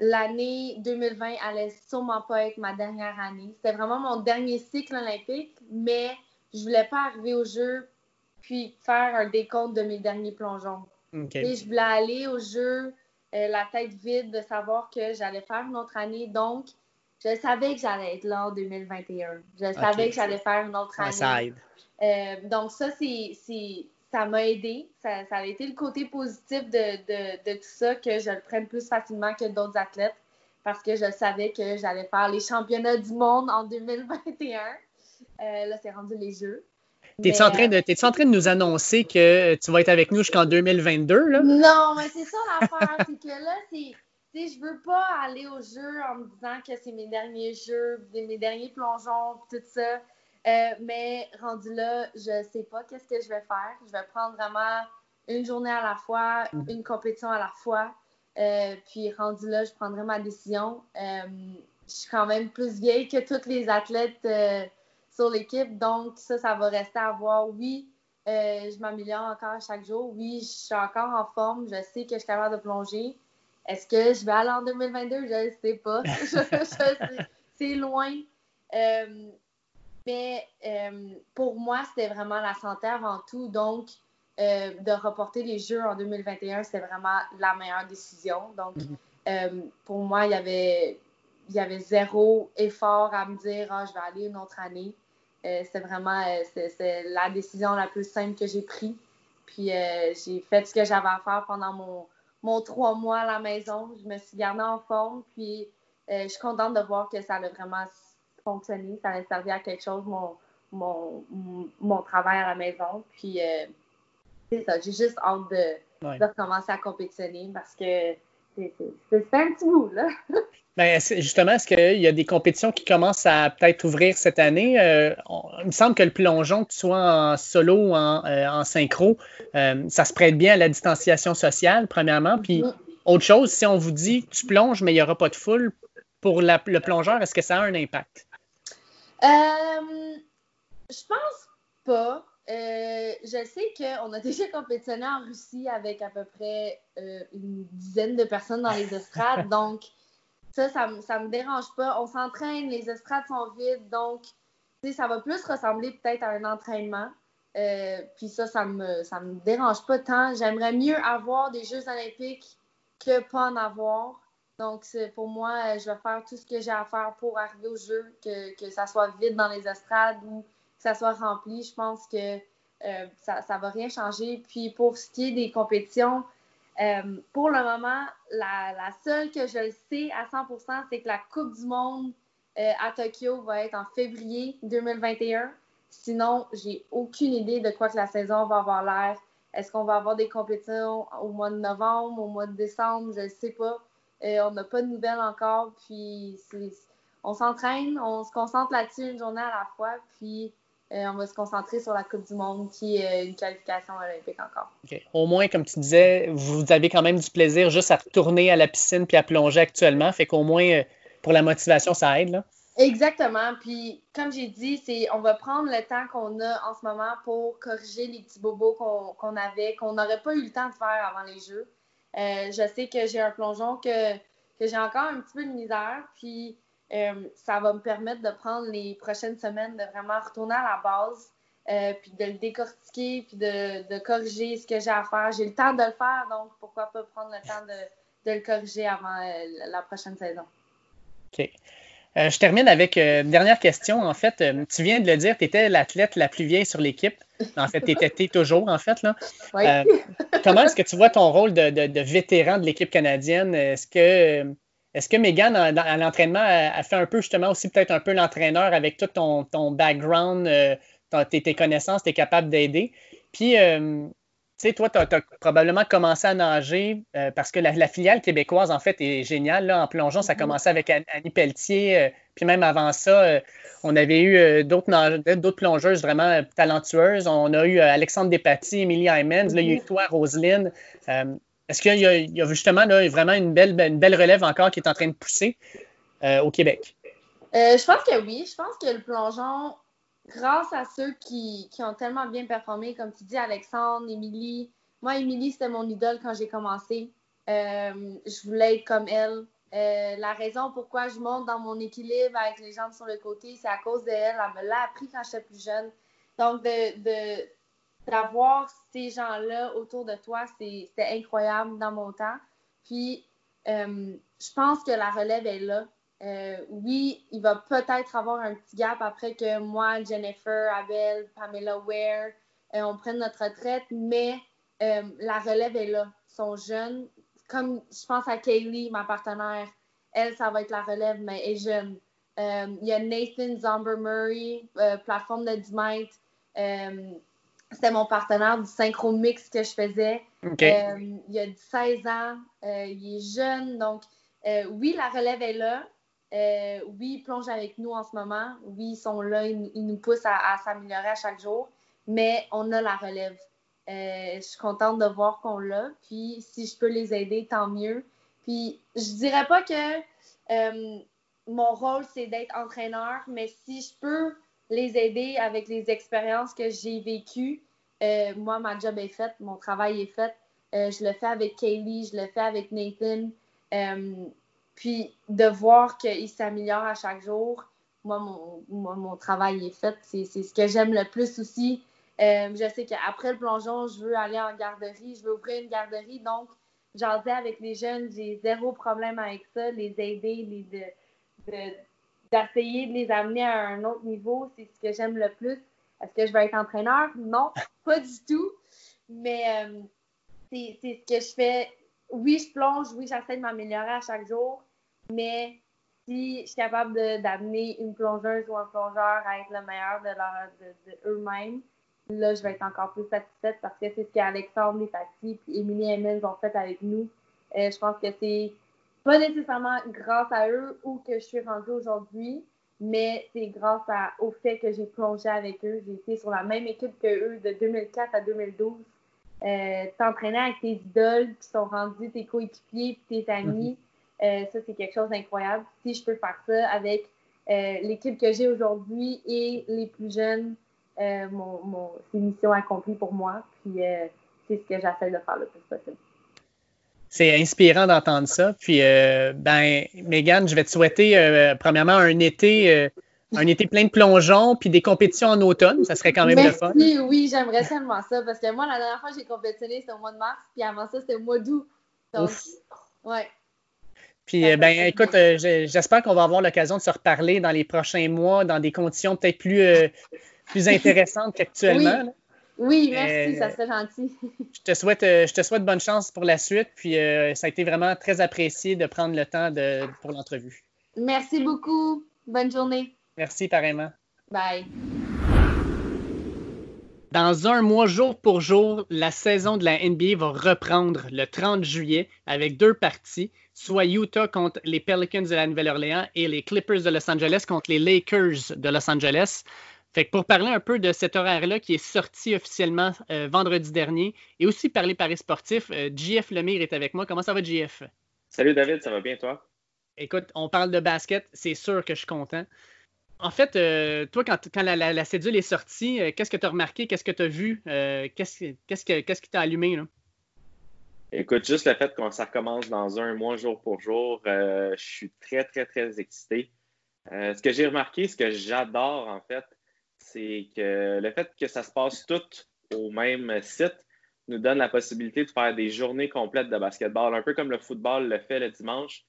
l'année 2020 allait sûrement pas être ma dernière année. C'était vraiment mon dernier cycle olympique, mais je voulais pas arriver au jeu puis faire un décompte de mes derniers plongeons. je voulais aller au jeu euh, la tête vide de savoir que j'allais faire une autre année. Donc, je savais que j'allais être là en 2021. Je savais que j'allais faire une autre année. Euh, donc, ça, c'est ça m'a aidé. Ça, a été le côté positif de, tout ça, que je le prenne plus facilement que d'autres athlètes parce que je savais que j'allais faire les championnats du monde en 2021. Euh, là, c'est rendu les Jeux.
T'es-tu en, train de, en train de nous annoncer que tu vas être avec nous jusqu'en 2022? Là?
Non, mais c'est ça l'affaire. c'est que là, c'est. Je veux pas aller aux Jeux en me disant que c'est mes derniers Jeux, mes derniers plongeons, tout ça. Euh, mais rendu là, je sais pas qu'est-ce que je vais faire. Je vais prendre vraiment une journée à la fois, mm. une compétition à la fois. Euh, puis rendu là, je prendrai ma décision. Euh, je suis quand même plus vieille que tous les athlètes sur l'équipe, donc ça, ça va rester à voir. Oui, je m'améliore encore chaque jour. Oui, je suis encore en forme. Je sais que je suis capable de plonger. Est-ce que je vais aller en 2022? Je ne sais pas. (laughs) (laughs) C'est loin. Mais euh, pour moi, c'était vraiment la santé avant tout. Donc, euh, de reporter les Jeux en 2021, c'était vraiment la meilleure décision. Donc, mhm. euh, pour moi, il y avait, il y avait zéro effort à me dire ah, je vais aller une autre année. c'est vraiment c'est, la décision la plus simple que j'ai prise. Puis, j'ai fait ce que j'avais à faire pendant mon, mon trois mois à la maison. Je me suis gardée en forme. Puis, je suis contente de voir que ça a vraiment fonctionner, ça allait servir à quelque chose, mon, mon, mon travail à la maison. Puis, euh, c'est ça, j'ai juste hâte de, de recommencer à compétitionner parce que c'est un petit bout, là. (laughs)
Ben, justement, est-ce qu'il y a des compétitions qui commencent à peut-être ouvrir cette année? Euh, il me semble que le plongeon, que tu sois en solo ou en, euh, en synchro, ça se prête bien à la distanciation sociale, premièrement. Puis, mm. autre chose, si on vous dit tu plonges, mais il n'y aura pas de foule, pour le plongeur, est-ce que ça a un impact?
Euh, je pense pas. Euh, je sais qu'on a (laughs) déjà compétitionné en Russie avec à peu près euh, une dizaine de personnes dans les estrades. (laughs) donc, ça, ça, me dérange pas. On s'entraîne, les estrades sont vides. Donc, ça va plus ressembler peut-être à un entraînement. puis ça, ça me, ça me dérange pas tant. J'aimerais mieux avoir des Jeux olympiques que pas en avoir. Donc, pour moi, je vais faire tout ce que j'ai à faire pour arriver au jeu, que, que ça soit vide dans les estrades ou ça soit rempli. Je pense que euh, ça ne va rien changer. Puis, pour ce qui est des compétitions, euh, pour le moment, la, seule que je sais à 100% c'est que la Coupe du Monde euh, à Tokyo va être en février 2021. Sinon, j'ai aucune idée de quoi que la saison va avoir l'air. Est-ce qu'on va avoir des compétitions au mois de novembre, au mois de décembre? Je ne sais pas. On n'a pas de nouvelles encore. Puis on s'entraîne, on se concentre là-dessus une journée à la fois. Puis euh, on va se concentrer sur la Coupe du Monde qui est une qualification olympique encore.
Au moins, comme tu disais, vous avez quand même du plaisir juste à retourner à la piscine puis à plonger actuellement. Fait qu'au moins, euh, pour la motivation, ça aide. Là.
Exactement. Puis, comme j'ai dit, c'est on va prendre le temps qu'on a en ce moment pour corriger les petits bobos qu'on avait, qu'on n'aurait pas eu le temps de faire avant les Jeux. Euh, je sais que j'ai un plongeon que, que j'ai encore un petit peu de misère. Puis, euh, ça va me permettre de prendre les prochaines semaines de vraiment retourner à la base, euh, puis de le décortiquer, puis de, corriger ce que j'ai à faire. J'ai le temps de le faire, donc pourquoi pas prendre le temps de, le corriger avant la prochaine saison.
OK. Euh, je termine avec euh, une dernière question. En fait, euh, tu viens de le dire, tu étais l'athlète la plus vieille sur l'équipe. En fait, tu étais toujours, en fait. Là. comment est-ce que tu vois ton rôle de, vétéran de l'équipe canadienne? Est-ce que, est que Megan, à, l'entraînement, a, fait un peu, justement, aussi peut-être un peu l'entraîneur avec tout ton, ton background, tes, tes, connaissances, tu es capable d'aider? Puis, tu sais, toi, tu as, probablement commencé à nager euh, parce que la, filiale québécoise, en fait, est géniale. Là, en plongeon, ça a mhm. commencé avec Annie Pelletier. Euh, puis même avant ça, euh, on avait eu d'autres plongeuses vraiment talentueuses. On a eu Alexandre Despatie, Émilie Hymens. Là, il y a eu mhm. toi, Roselyne. Est-ce qu'il y, a justement là, vraiment une belle, relève encore qui est en train de pousser au Québec?
je pense que oui. Je pense que le plongeon, grâce à ceux qui, ont tellement bien performé, comme tu dis, Alexandre, Émilie. Moi, Émilie, c'était mon idole quand j'ai commencé. Euh, je voulais être comme elle. Euh, la raison pourquoi je monte dans mon équilibre avec les jambes sur le côté, c'est à cause d'elle. Elle me l'a appris quand j'étais plus jeune. Donc, de, d'avoir ces gens-là autour de toi, c'était incroyable dans mon temps. Puis, euh, je pense que la relève est là. Euh, oui, il va peut-être avoir un petit gap après que moi, Jennifer, Abel, Pamela Ware, euh, on prenne notre retraite, mais la relève est là. Ils sont jeunes. Comme je pense à Kaylee, ma partenaire, elle, ça va être la relève, mais elle est jeune. Il y a Nathan Zomber Murray, plateforme de 10 mètres. C'était mon partenaire du synchro mix que je faisais. il a 16 ans, il est jeune, donc oui, la relève est là. Euh, oui, ils plongent avec nous en ce moment. Oui, ils sont là, ils, nous poussent à, s'améliorer à chaque jour. Mais on a la relève. Euh, je suis contente de voir qu'on l'a. Puis si je peux les aider, tant mieux. Puis je dirais pas que euh, mon rôle, c'est d'être entraîneur, mais si je peux les aider avec les expériences que j'ai vécues, moi, ma job est faite, mon travail est fait. je le fais avec Kaylee, je le fais avec Nathan. Puis de voir qu'il s'améliore à chaque jour, moi, mon, travail est fait. C'est ce que j'aime le plus aussi. Euh, je sais qu'après le plongeon, je veux aller en garderie, je veux ouvrir une garderie. Donc, j'en dis avec les jeunes, j'ai zéro problème avec ça, les aider, les, d'essayer de, les amener à un autre niveau. C'est ce que j'aime le plus. Est-ce que je vais être entraîneur? Non, (laughs) pas du tout. Mais euh, c'est ce que je fais oui, je plonge, oui, j'essaie de m'améliorer à chaque jour, mais si je suis capable d'amener une plongeuse ou un plongeur à être le meilleur de, de, eux-mêmes, là, je vais être encore plus satisfaite parce que c'est ce qu'Alexandre Lefati et Émilie ont fait avec nous. Euh, je pense que c'est pas nécessairement grâce à eux ou que je suis rendue aujourd'hui, mais c'est grâce au fait que j'ai plongé avec eux. J'ai été sur la même équipe que eux de 2004 à 2012 euh, t'entraîner avec tes idoles qui sont rendus tes coéquipiers et tes amis, mhm. euh, ça, c'est quelque chose d'incroyable. Si je peux faire ça avec euh, l'équipe que j'ai aujourd'hui et les plus jeunes, mon, mon, c'est une mission accomplie pour moi. Puis c'est ce que j'essaie de faire le plus possible.
C'est inspirant d'entendre ça. Puis, ben, Megan, je vais te souhaiter, premièrement, un été un été plein de plongeons, puis des compétitions en automne, ça serait quand même le fun.
Oui, oui, j'aimerais tellement ça, parce que moi, la dernière fois que j'ai compétitionné, c'était au mois de mars, puis avant ça, c'était au mois d'août. Donc, ouais.
Puis, euh, ben, écoute, euh, j'espère qu'on va avoir l'occasion de se reparler dans les prochains mois, dans des conditions peut-être plus, euh, plus intéressantes qu'actuellement.
Oui. Merci, ça serait gentil.
je, te souhaite, je te souhaite bonne chance pour la suite. Puis, ça a été vraiment très apprécié de prendre le temps de, pour l'entrevue.
Merci beaucoup. Bonne journée.
Merci, pareillement.
Bye.
Dans un mois, jour pour jour, la saison de la NBA va reprendre le 30 juillet avec deux parties, soit Utah contre les Pelicans de la Nouvelle-Orléans et les Clippers de Los Angeles contre les Lakers de Los Angeles. Fait que pour parler un peu de cet horaire-là qui est sorti officiellement euh, vendredi dernier et aussi parler paris sportif, euh, JF Lemire est avec moi. Comment ça va, JF?
Salut David, ça va bien toi?
Écoute, on parle de basket, c'est sûr que je suis content. En fait, euh, toi, quand, la, cédule est sortie, euh, qu'est-ce que tu as remarqué? Qu'est-ce que tu as vu? Qu'est-ce, qui t'a allumé? Là?
Écoute, juste le fait qu'on ça recommence dans un mois, jour pour jour, je suis très, très, très excité. ce que j'ai remarqué, ce que j'adore, en fait, c'est que le fait que ça se passe tout au même site nous donne la possibilité de faire des journées complètes de basketball, un peu comme le football le fait le dimanche.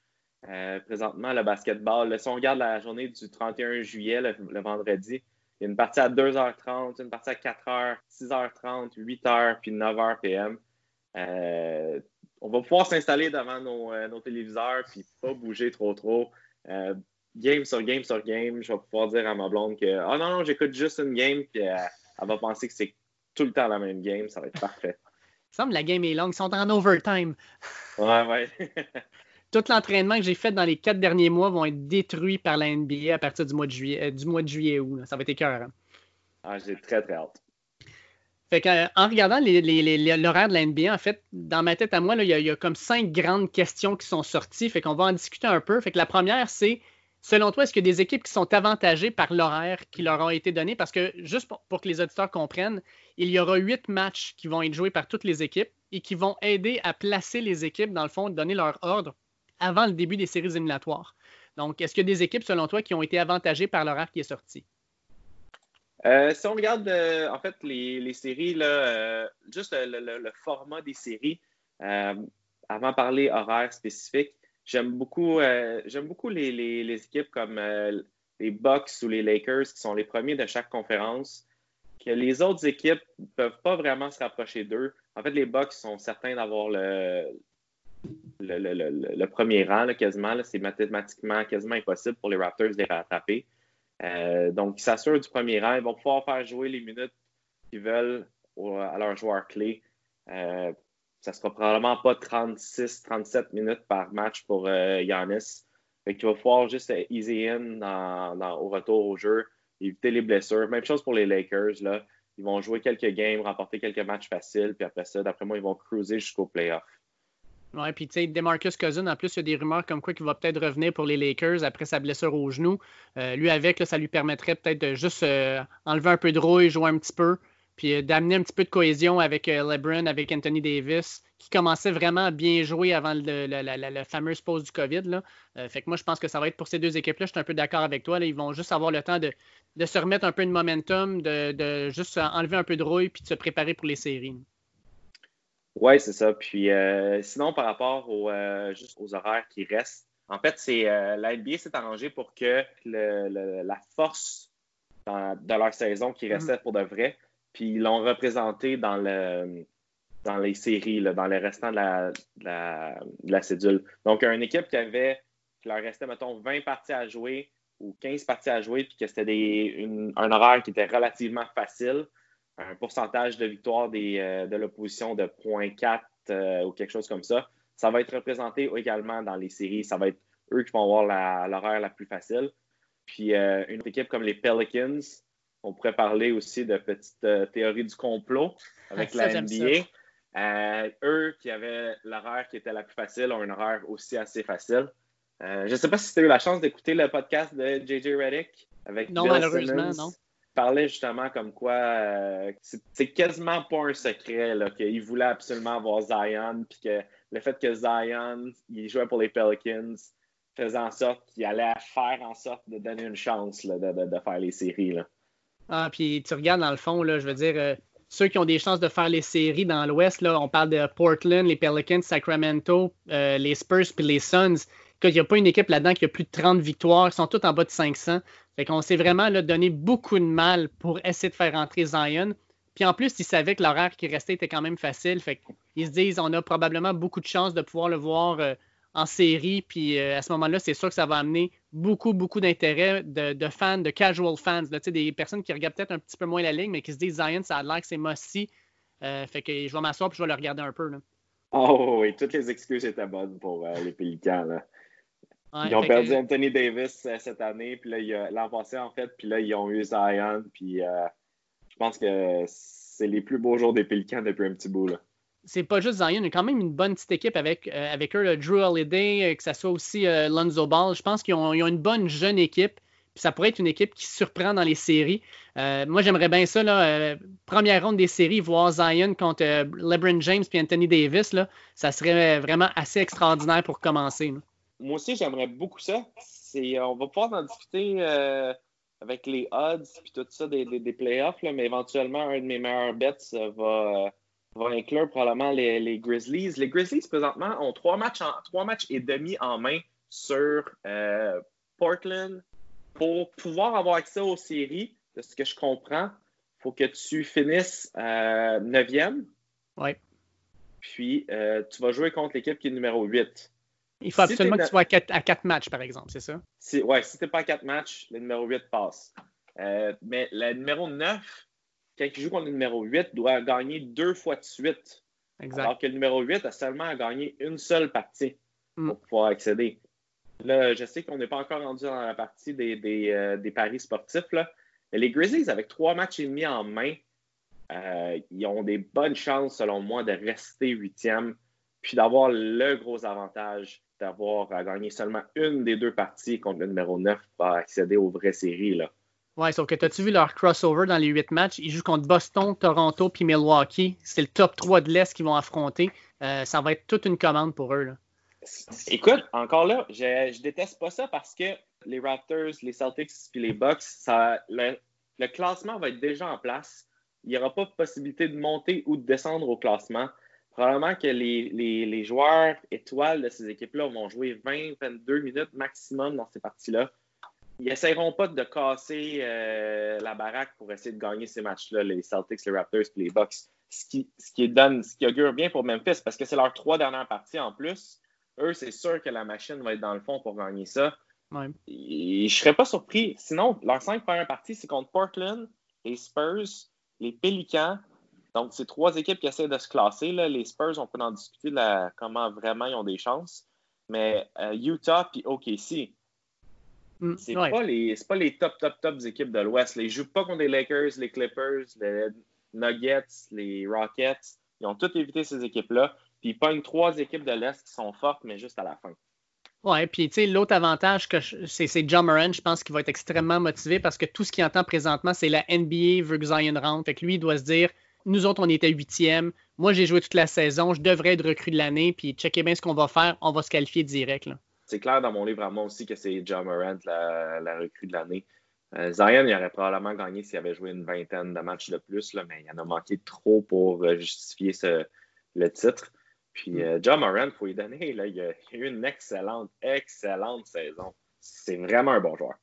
Euh, présentement, le basketball, si on regarde la journée du 31 juillet, le, vendredi, il y a une partie à 2h30, une partie à 4h, 6h30, 8h, puis 9h PM. Euh, on va pouvoir s'installer devant euh, nos, téléviseurs puis pas bouger trop trop. Game sur game sur game, je vais pouvoir dire à ma blonde que oh non, non, j'écoute juste une game, puis elle va penser que c'est tout le temps la même game, ça va être parfait.
Il semble que la game est longue, ils sont en overtime. (laughs)
Ouais, ouais. (laughs)
tout l'entraînement que j'ai fait dans les quatre derniers mois vont être détruits par la NBA à partir du mois de juillet, euh, du mois de juillet août. Ça va être écœurant.
Ah, j'ai très, très hâte.
Fait euh, en regardant l'horaire de la NBA, en fait, dans ma tête à moi, il, y a, comme cinq grandes questions qui sont sorties. Fait qu'on va en discuter un peu. Fait que la première, c'est selon toi, est-ce qu'il y a des équipes qui sont avantagées par l'horaire qui leur a été donné? Parce que juste pour, que les auditeurs comprennent, il y aura huit matchs qui vont être joués par toutes les équipes et qui vont aider à placer les équipes, dans le fond, donner leur ordre avant le début des séries éliminatoires. Donc, est-ce qu'il y a des équipes, selon toi, qui ont été avantagées par l'horaire qui est sorti?
Euh, si on regarde, euh, en fait, les, séries, euh, juste le, format des séries, avant de parler horaire spécifique, j'aime beaucoup, j'aime beaucoup les, équipes comme les Bucks ou les Lakers, qui sont les premiers de chaque conférence, que les autres équipes ne peuvent pas vraiment se rapprocher d'eux. En fait, les Bucks sont certains d'avoir le, premier rang, quasiment. c'est mathématiquement quasiment impossible pour les Raptors de les rattraper. Euh, donc, ils s'assurent du premier rang. Ils vont pouvoir faire jouer les minutes qu'ils veulent à leurs joueurs clés. Euh, ça sera probablement pas 36-37 minutes par match pour euh, Giannis. il va pouvoir juste easy in au retour au jeu, éviter les blessures. Même chose pour les Lakers. Là. Ils vont jouer quelques games, remporter quelques matchs faciles, puis après ça, d'après moi, ils vont cruiser jusqu'au playoff.
Oui, puis tu sais, Demarcus Cousin, en plus, il y a des rumeurs comme quoi qu'il va peut-être revenir pour les Lakers après sa blessure au genou. Euh, lui, avec, ça lui permettrait peut-être de juste euh, enlever un peu de rouille, jouer un petit peu, puis euh, d'amener un petit peu de cohésion avec LeBron, avec Anthony Davis, qui commençait vraiment à bien jouer avant le, la, fameuse pause du COVID. Là. fait que moi, je pense que ça va être pour ces deux équipes-là. Je suis un peu d'accord avec toi. Là. Ils vont juste avoir le temps de, se remettre un peu de momentum, de, de juste enlever un peu de rouille, puis de se préparer pour les séries.
Oui, c'est ça. Puis euh, sinon, par rapport euh, aux horaires qui restent, en fait, c'est euh, la NBA s'est arrangé pour que la force de leur saison qui restait mm-hmm. pour de vrai, puis ils l'ont représenté dans le dans les séries, dans les restants de la, la, cédule. Donc, une équipe qui avait, qui leur restait, mettons, 20 parties à jouer ou 15 parties à jouer, puis que c'était un horaire qui était relativement facile, un pourcentage de victoire euh, de l'opposition de 0.4 euh, ou quelque chose comme ça. Ça va être représenté également dans les séries. Ça va être eux qui vont avoir l'horaire la, plus facile. Puis euh, une autre équipe comme les Pelicans, on pourrait parler aussi de petites théories du complot avec la NBA. eux qui avaient l'horaire qui était la plus facile ont un horaire aussi assez facile. je ne sais pas si tu as eu la chance d'écouter le podcast de JJ Reddick avec
Non, malheureusement, non
parlait justement comme quoi euh, c'est quasiment pas un secret qu'il voulait absolument avoir Zion, puis que le fait que Zion il jouait pour les Pelicans faisait en sorte qu'il allait faire en sorte de donner une chance de, faire les séries. Là.
Ah, puis tu regardes dans le fond, là, je veux dire, euh, ceux qui ont des chances de faire les séries dans l'Ouest, on parle de Portland, les Pelicans, Sacramento, euh, les Spurs puis les Suns. Il n'y a pas une équipe là-dedans qui a plus de 30 victoires. Ils sont tous en bas de 500. Fait qu'on s'est vraiment là, donné beaucoup de mal pour essayer de faire rentrer Zion. Puis en plus, ils savaient que l'horaire qui restait était quand même facile. Fait qu'ils se disent on a probablement beaucoup de chances de pouvoir le voir euh, en série. Puis euh, à ce moment-là, c'est sûr que ça va amener beaucoup, beaucoup d'intérêt de, fans, de casual fans, des personnes qui regardent peut-être un petit peu moins la ligne, mais qui se disent Zion, ça a l'air que c'est Mossy. Euh, fait que je vais m'asseoir et je vais le regarder un peu. Là.
Oh oui, toutes les excuses étaient bonnes pour les Pélicans. Là. ils ont perdu Anthony Davis cette année, puis là, l'an passé en fait, puis là, ils ont eu Zion, puis je pense que c'est les plus beaux jours des Pélicans depuis un petit bout. Là.
C'est pas juste Zion, il y a quand même une bonne petite équipe avec, euh, eux, le Drew Holiday, euh, que ce soit aussi euh, Lonzo Ball. Je pense qu'ils ont, une bonne jeune équipe. Puis ça pourrait être une équipe qui surprend dans les séries. moi, j'aimerais bien ça, première ronde des séries, voir Zion contre LeBron James et Anthony Davis. Là, ça serait vraiment assez extraordinaire pour commencer.
Moi aussi, j'aimerais beaucoup ça. on va pouvoir en discuter avec les odds et tout ça des, des, playoffs, mais éventuellement, un de mes meilleurs bets va, va inclure probablement les, Grizzlies. Les Grizzlies, présentement, ont trois matchs, trois matchs et demi en main sur euh, Portland. Pour pouvoir avoir accès aux séries, de ce que je comprends, il faut que tu finisses neuvième.
Oui.
Puis, tu vas jouer contre l'équipe qui est numéro 8.
Il faut absolument que tu sois à quatre, matchs, par exemple, c'est ça?
Oui, si tu n'es pas à quatre matchs, le numéro 8 passe. Euh, mais le numéro 9, quand il joue contre le numéro 8, doit gagner deux fois de suite. Exact. Alors que le numéro 8 a seulement à gagner une seule partie mm. pour pouvoir accéder. Là, je sais qu'on n'est pas encore rendu dans la partie des, des, euh, paris sportifs, là, mais les Grizzlies, avec trois matchs et demi en main, euh, ils ont des bonnes chances, selon moi, de rester huitième, puis d'avoir le gros avantage d'avoir à gagner seulement une des deux parties contre le numéro 9 pour accéder aux vraies séries. Là.
Ouais, sauf que as-tu vu leur crossover dans les huit matchs? Ils jouent contre Boston, Toronto puis Milwaukee. C'est le top 3 de l'Est qu'ils vont affronter. Euh, ça va être toute une commande pour eux.
Écoute, encore là, je, je déteste pas ça parce que les Raptors, les Celtics puis les Bucks, ça, le, le classement va être déjà en place. Il n'y aura pas de possibilité de monter ou de descendre au classement probablement que les, joueurs étoiles de ces équipes-là vont jouer 20-22 minutes maximum dans ces parties-là. Ils n'essaieront pas de casser euh, la baraque pour essayer de gagner ces matchs-là, les Celtics, les Raptors et les Bucks. Ce qui, ce qui donne, ce qui augure bien pour Memphis, parce que c'est leurs trois dernières parties en plus. Eux, c'est sûr que la machine va être dans le fond pour gagner ça. Et je ne serais pas surpris. Sinon, leurs cinq premières parties, c'est contre Portland, les Spurs, les Pelicans, donc, c'est trois équipes qui essaient de se classer. Les Spurs, on peut en discuter comment vraiment ils ont des chances. Mais euh, Utah et OKC, mm, c'est pas, les, pas les top, top, top équipes de l'Ouest. Ils ne jouent pas contre les Lakers, les Clippers, les Nuggets, les Rockets. Ils ont toutes évité ces équipes-là. Puis ils pognent trois équipes de l'Est qui sont fortes, mais juste à la fin.
Oui, puis tu sais, l'autre avantage, que c'est John Moran, je pense qu'il va être extrêmement motivé parce que tout ce qu'il entend présentement, c'est la NBA veut que Zion rentre. Fait que lui, il doit se dire nous autres, on était huitième. Moi, j'ai joué toute la saison. Je devrais être recrue de l'année. Puis, checkez bien ce qu'on va faire. On va se qualifier direct.
C'est clair dans mon livre à moi aussi que c'est John Morant, la, recrue de l'année. Euh, Zion, il aurait probablement gagné s'il avait joué une vingtaine de matchs de plus, là, mais il en a manqué trop pour euh, justifier le titre. Puis, mm. euh, John Morant, il faut lui donner. Là, il, a, il a eu une excellente, excellente saison. C'est vraiment un bon joueur.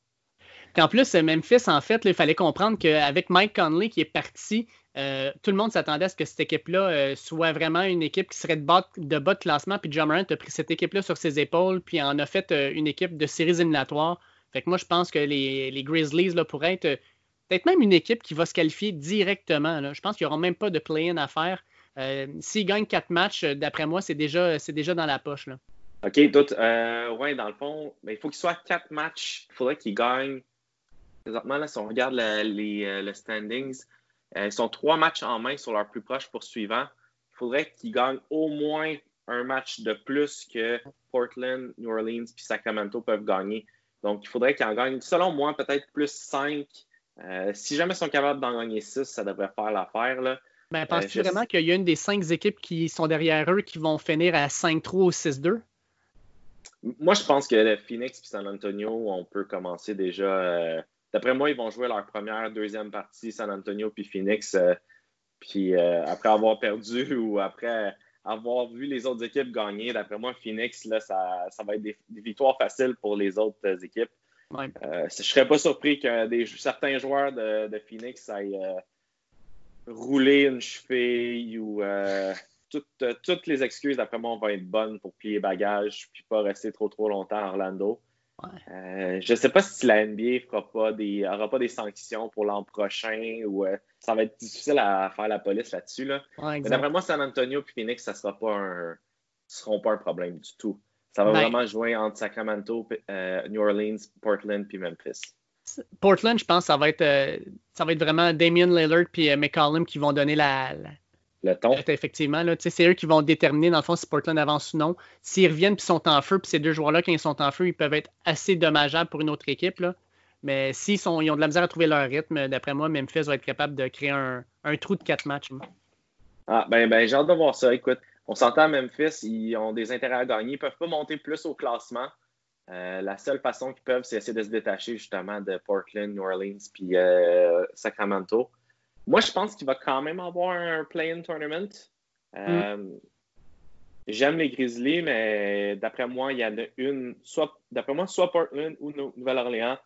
Puis en plus, Memphis, en fait, il fallait comprendre qu'avec Mike Conley qui est parti, euh, tout le monde s'attendait à ce que cette équipe-là euh, soit vraiment une équipe qui serait de bas de, bas classement. Puis John Morant a pris cette équipe-là sur ses épaules, puis en a fait euh, une équipe de séries éliminatoires. Fait que moi, je pense que les, Grizzlies là, pourraient être peut-être même une équipe qui va se qualifier directement. Je pense qu'il n'y aura même pas de play-in à faire. S'ils gagnent quatre matchs, d'après moi, c'est déjà, déjà dans la poche.
OK, d'autres. ouais, dans le fond, il faut qu'il soit quatre matchs. Il faudrait qu'ils gagnent Présentement, là, si on regarde les, euh, standings, ils sont trois matchs en main sur leur plus proche poursuivant. Il faudrait qu'ils gagnent au moins un match de plus que Portland, New Orleans puis Sacramento peuvent gagner. Donc, il faudrait qu'ils en gagnent, selon moi, peut-être plus cinq. Euh, si jamais ils sont capables d'en gagner six, ça devrait faire l'affaire. Là.
Ben, Penses-tu vraiment qu'il y a une des cinq équipes qui sont derrière eux qui vont finir à 5-3 ou 6-2?
Moi, je pense que le Phoenix et San Antonio, on peut commencer déjà D'après moi, ils vont jouer leur première, deuxième partie, San Antonio puis Phoenix. Euh, puis euh, après avoir perdu (laughs) ou après avoir vu les autres équipes gagner, d'après moi, Phoenix, là, ça, va être des, victoires faciles pour les autres équipes. je ne serais pas surpris que des, certains joueurs de, Phoenix aillent rouler une cheville ou toutes, les excuses, d'après moi, vont être bonnes pour plier bagage puis pas rester trop trop longtemps à Orlando. Euh, je ne sais pas si la NBA fera pas des, aura pas des sanctions pour l'an prochain ou euh, ça va être difficile à faire la police là-dessus. Là. Mais d'après moi, San Antonio et Phoenix, ça sera pas un, seront pas un problème du tout. Ça va ben- vraiment jouer entre Sacramento, euh, New Orleans, Portland puis Memphis.
Portland, je pense, ça va être, ça va être vraiment Damien Lillard et McCollum qui vont donner la,
le ton.
Effectivement, c'est eux qui vont déterminer, dans le fond, si Portland avance ou non. S'ils reviennent et sont en feu, puis ces deux joueurs-là, quand ils sont en feu, ils peuvent être assez dommageables pour une autre équipe. Là. Mais s'ils ils ont de la misère à trouver leur rythme, d'après moi, Memphis va être capable de créer un, trou de quatre matchs.
Ah, ben, ben j'ai hâte de voir ça. Écoute, on s'entend à Memphis, ils ont des intérêts à gagner. Ils ne peuvent pas monter plus au classement. Euh, la seule façon qu'ils peuvent, c'est essayer de se détacher justement de Portland, New Orleans puis euh, Sacramento. Moi, je pense qu'il va quand même avoir un play-in tournament. Euh, mm. J'aime les Grizzlies, mais d'après moi, il y en a une, soit d'après moi, soit Portland ou Nouvelle-Orléans,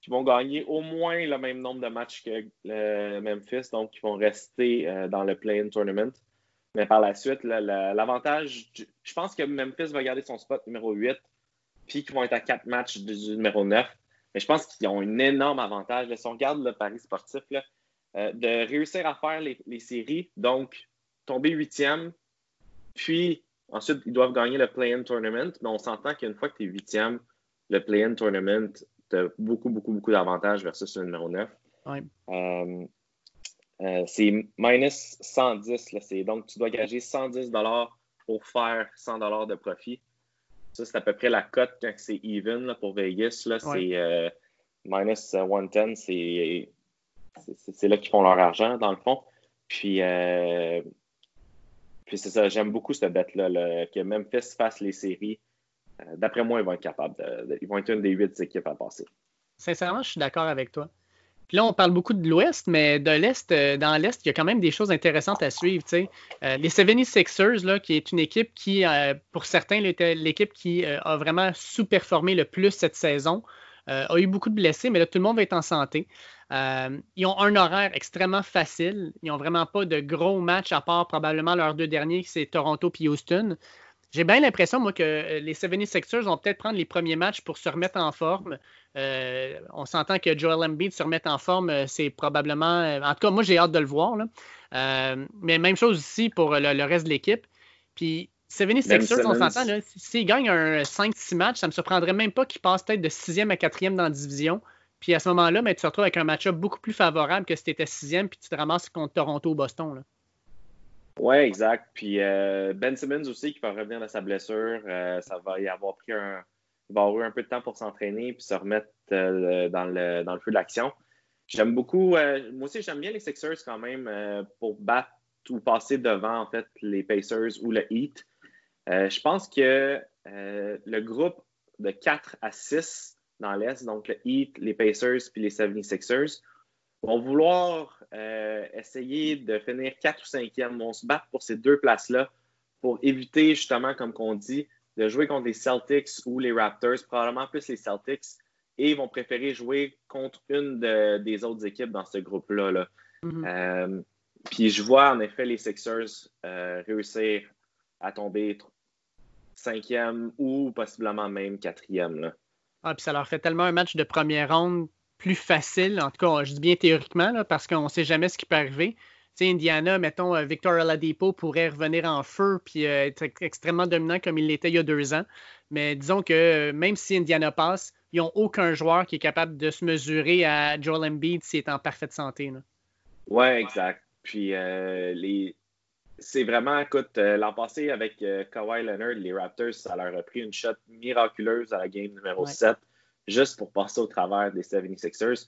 qui vont gagner au moins le même nombre de matchs que Memphis, donc qui vont rester euh, dans le play-in tournament. Mais par la suite, l'avantage, je pense que Memphis va garder son spot numéro 8, puis qu'ils vont être à 4 matchs du numéro 9. Mais je pense qu'ils ont un énorme avantage. si on regarde le pari sportif, là, euh, de réussir à faire les, séries, donc tomber huitième, puis ensuite ils doivent gagner le play-in tournament, mais on s'entend qu'une fois que tu es huitième, le play-in tournament, tu as beaucoup, beaucoup, beaucoup d'avantages versus le numéro 9. Euh, euh, c'est minus 110. Là, donc, tu dois gager 110 pour faire 100 de profit. Ça, c'est à peu près la cote quand c'est even pour Vegas. C'est minus 110. C'est c'est là qu'ils font leur argent, dans le fond. Puis, euh, puis c'est ça, j'aime beaucoup cette bête-là, que Memphis fasse les séries. Euh, d'après moi, ils vont être capables. Ils vont être une des huit équipes à passer.
Sincèrement, je suis d'accord avec toi. Puis là, on parle beaucoup de l'Ouest, mais de l'Est, euh, dans l'Est, il y a quand même des choses intéressantes à suivre. les 76ers, là, qui est une équipe qui, pour certains, l'équipe qui a vraiment sous-performé le plus cette saison, a eu beaucoup de blessés, mais là, tout le monde va être en santé. Euh, ils ont un horaire extrêmement facile. Ils n'ont vraiment pas de gros matchs à part probablement leurs deux derniers, c'est Toronto et Houston. J'ai bien l'impression, moi, que euh, les 76ers vont peut-être prendre les premiers matchs pour se remettre en forme. Euh, on s'entend que Joel Embiid se remette en forme, c'est probablement. En tout cas, moi, j'ai hâte de le voir. mais même chose ici pour le, reste de l'équipe. Puis, 76ers, on s'entend, s'ils gagnent un 5-6 matchs, ça ne me surprendrait même pas qu'ils passent peut-être de 6e à 4e dans la division. Puis à ce moment-là, ben, tu te retrouves avec un match-up beaucoup plus favorable que si tu étais sixième puis tu te ramasses contre Toronto ou Boston.
Oui, exact. Puis euh, Ben Simmons aussi qui va revenir de sa blessure. Euh, ça va y avoir pris un. Il va avoir eu un peu de temps pour s'entraîner puis se remettre euh, dans, le, dans, le, feu de l'action. J'aime beaucoup. moi aussi, j'aime bien les Sixers quand même pour battre ou passer devant en fait les Pacers ou le Heat. Je pense que le groupe de 4 à 6 dans l'Est, donc le Heat, les Pacers puis les 76ers, vont vouloir euh, essayer de finir 4 ou 5e. vont se battre pour ces deux places-là pour éviter, justement, comme qu'on dit, de jouer contre les Celtics ou les Raptors, probablement plus les Celtics, et ils vont préférer jouer contre une des autres équipes dans ce groupe-là. Mm-hmm. Euh, puis je vois en effet les Sixers euh, réussir à tomber cinquième ou possiblement même quatrième.
Ah, puis ça leur fait tellement un match de première ronde plus facile, en tout cas, je dis bien théoriquement, parce qu'on ne sait jamais ce qui peut arriver. Tu sais, Indiana, mettons, euh, Victor Oladipo pourrait revenir en feu puis euh, être extrêmement dominant comme il l'était il y a deux ans. Mais disons que euh, même si Indiana passe, ils n'ont aucun joueur qui est capable de se mesurer à Joel Embiid s'il est en parfaite santé.
Oui, exact. Puis les... c'est vraiment, écoute, l'an passé avec Kawhi Leonard, les Raptors, ça leur a pris une shot miraculeuse à la game numéro 7 juste pour passer au travers des 76ers.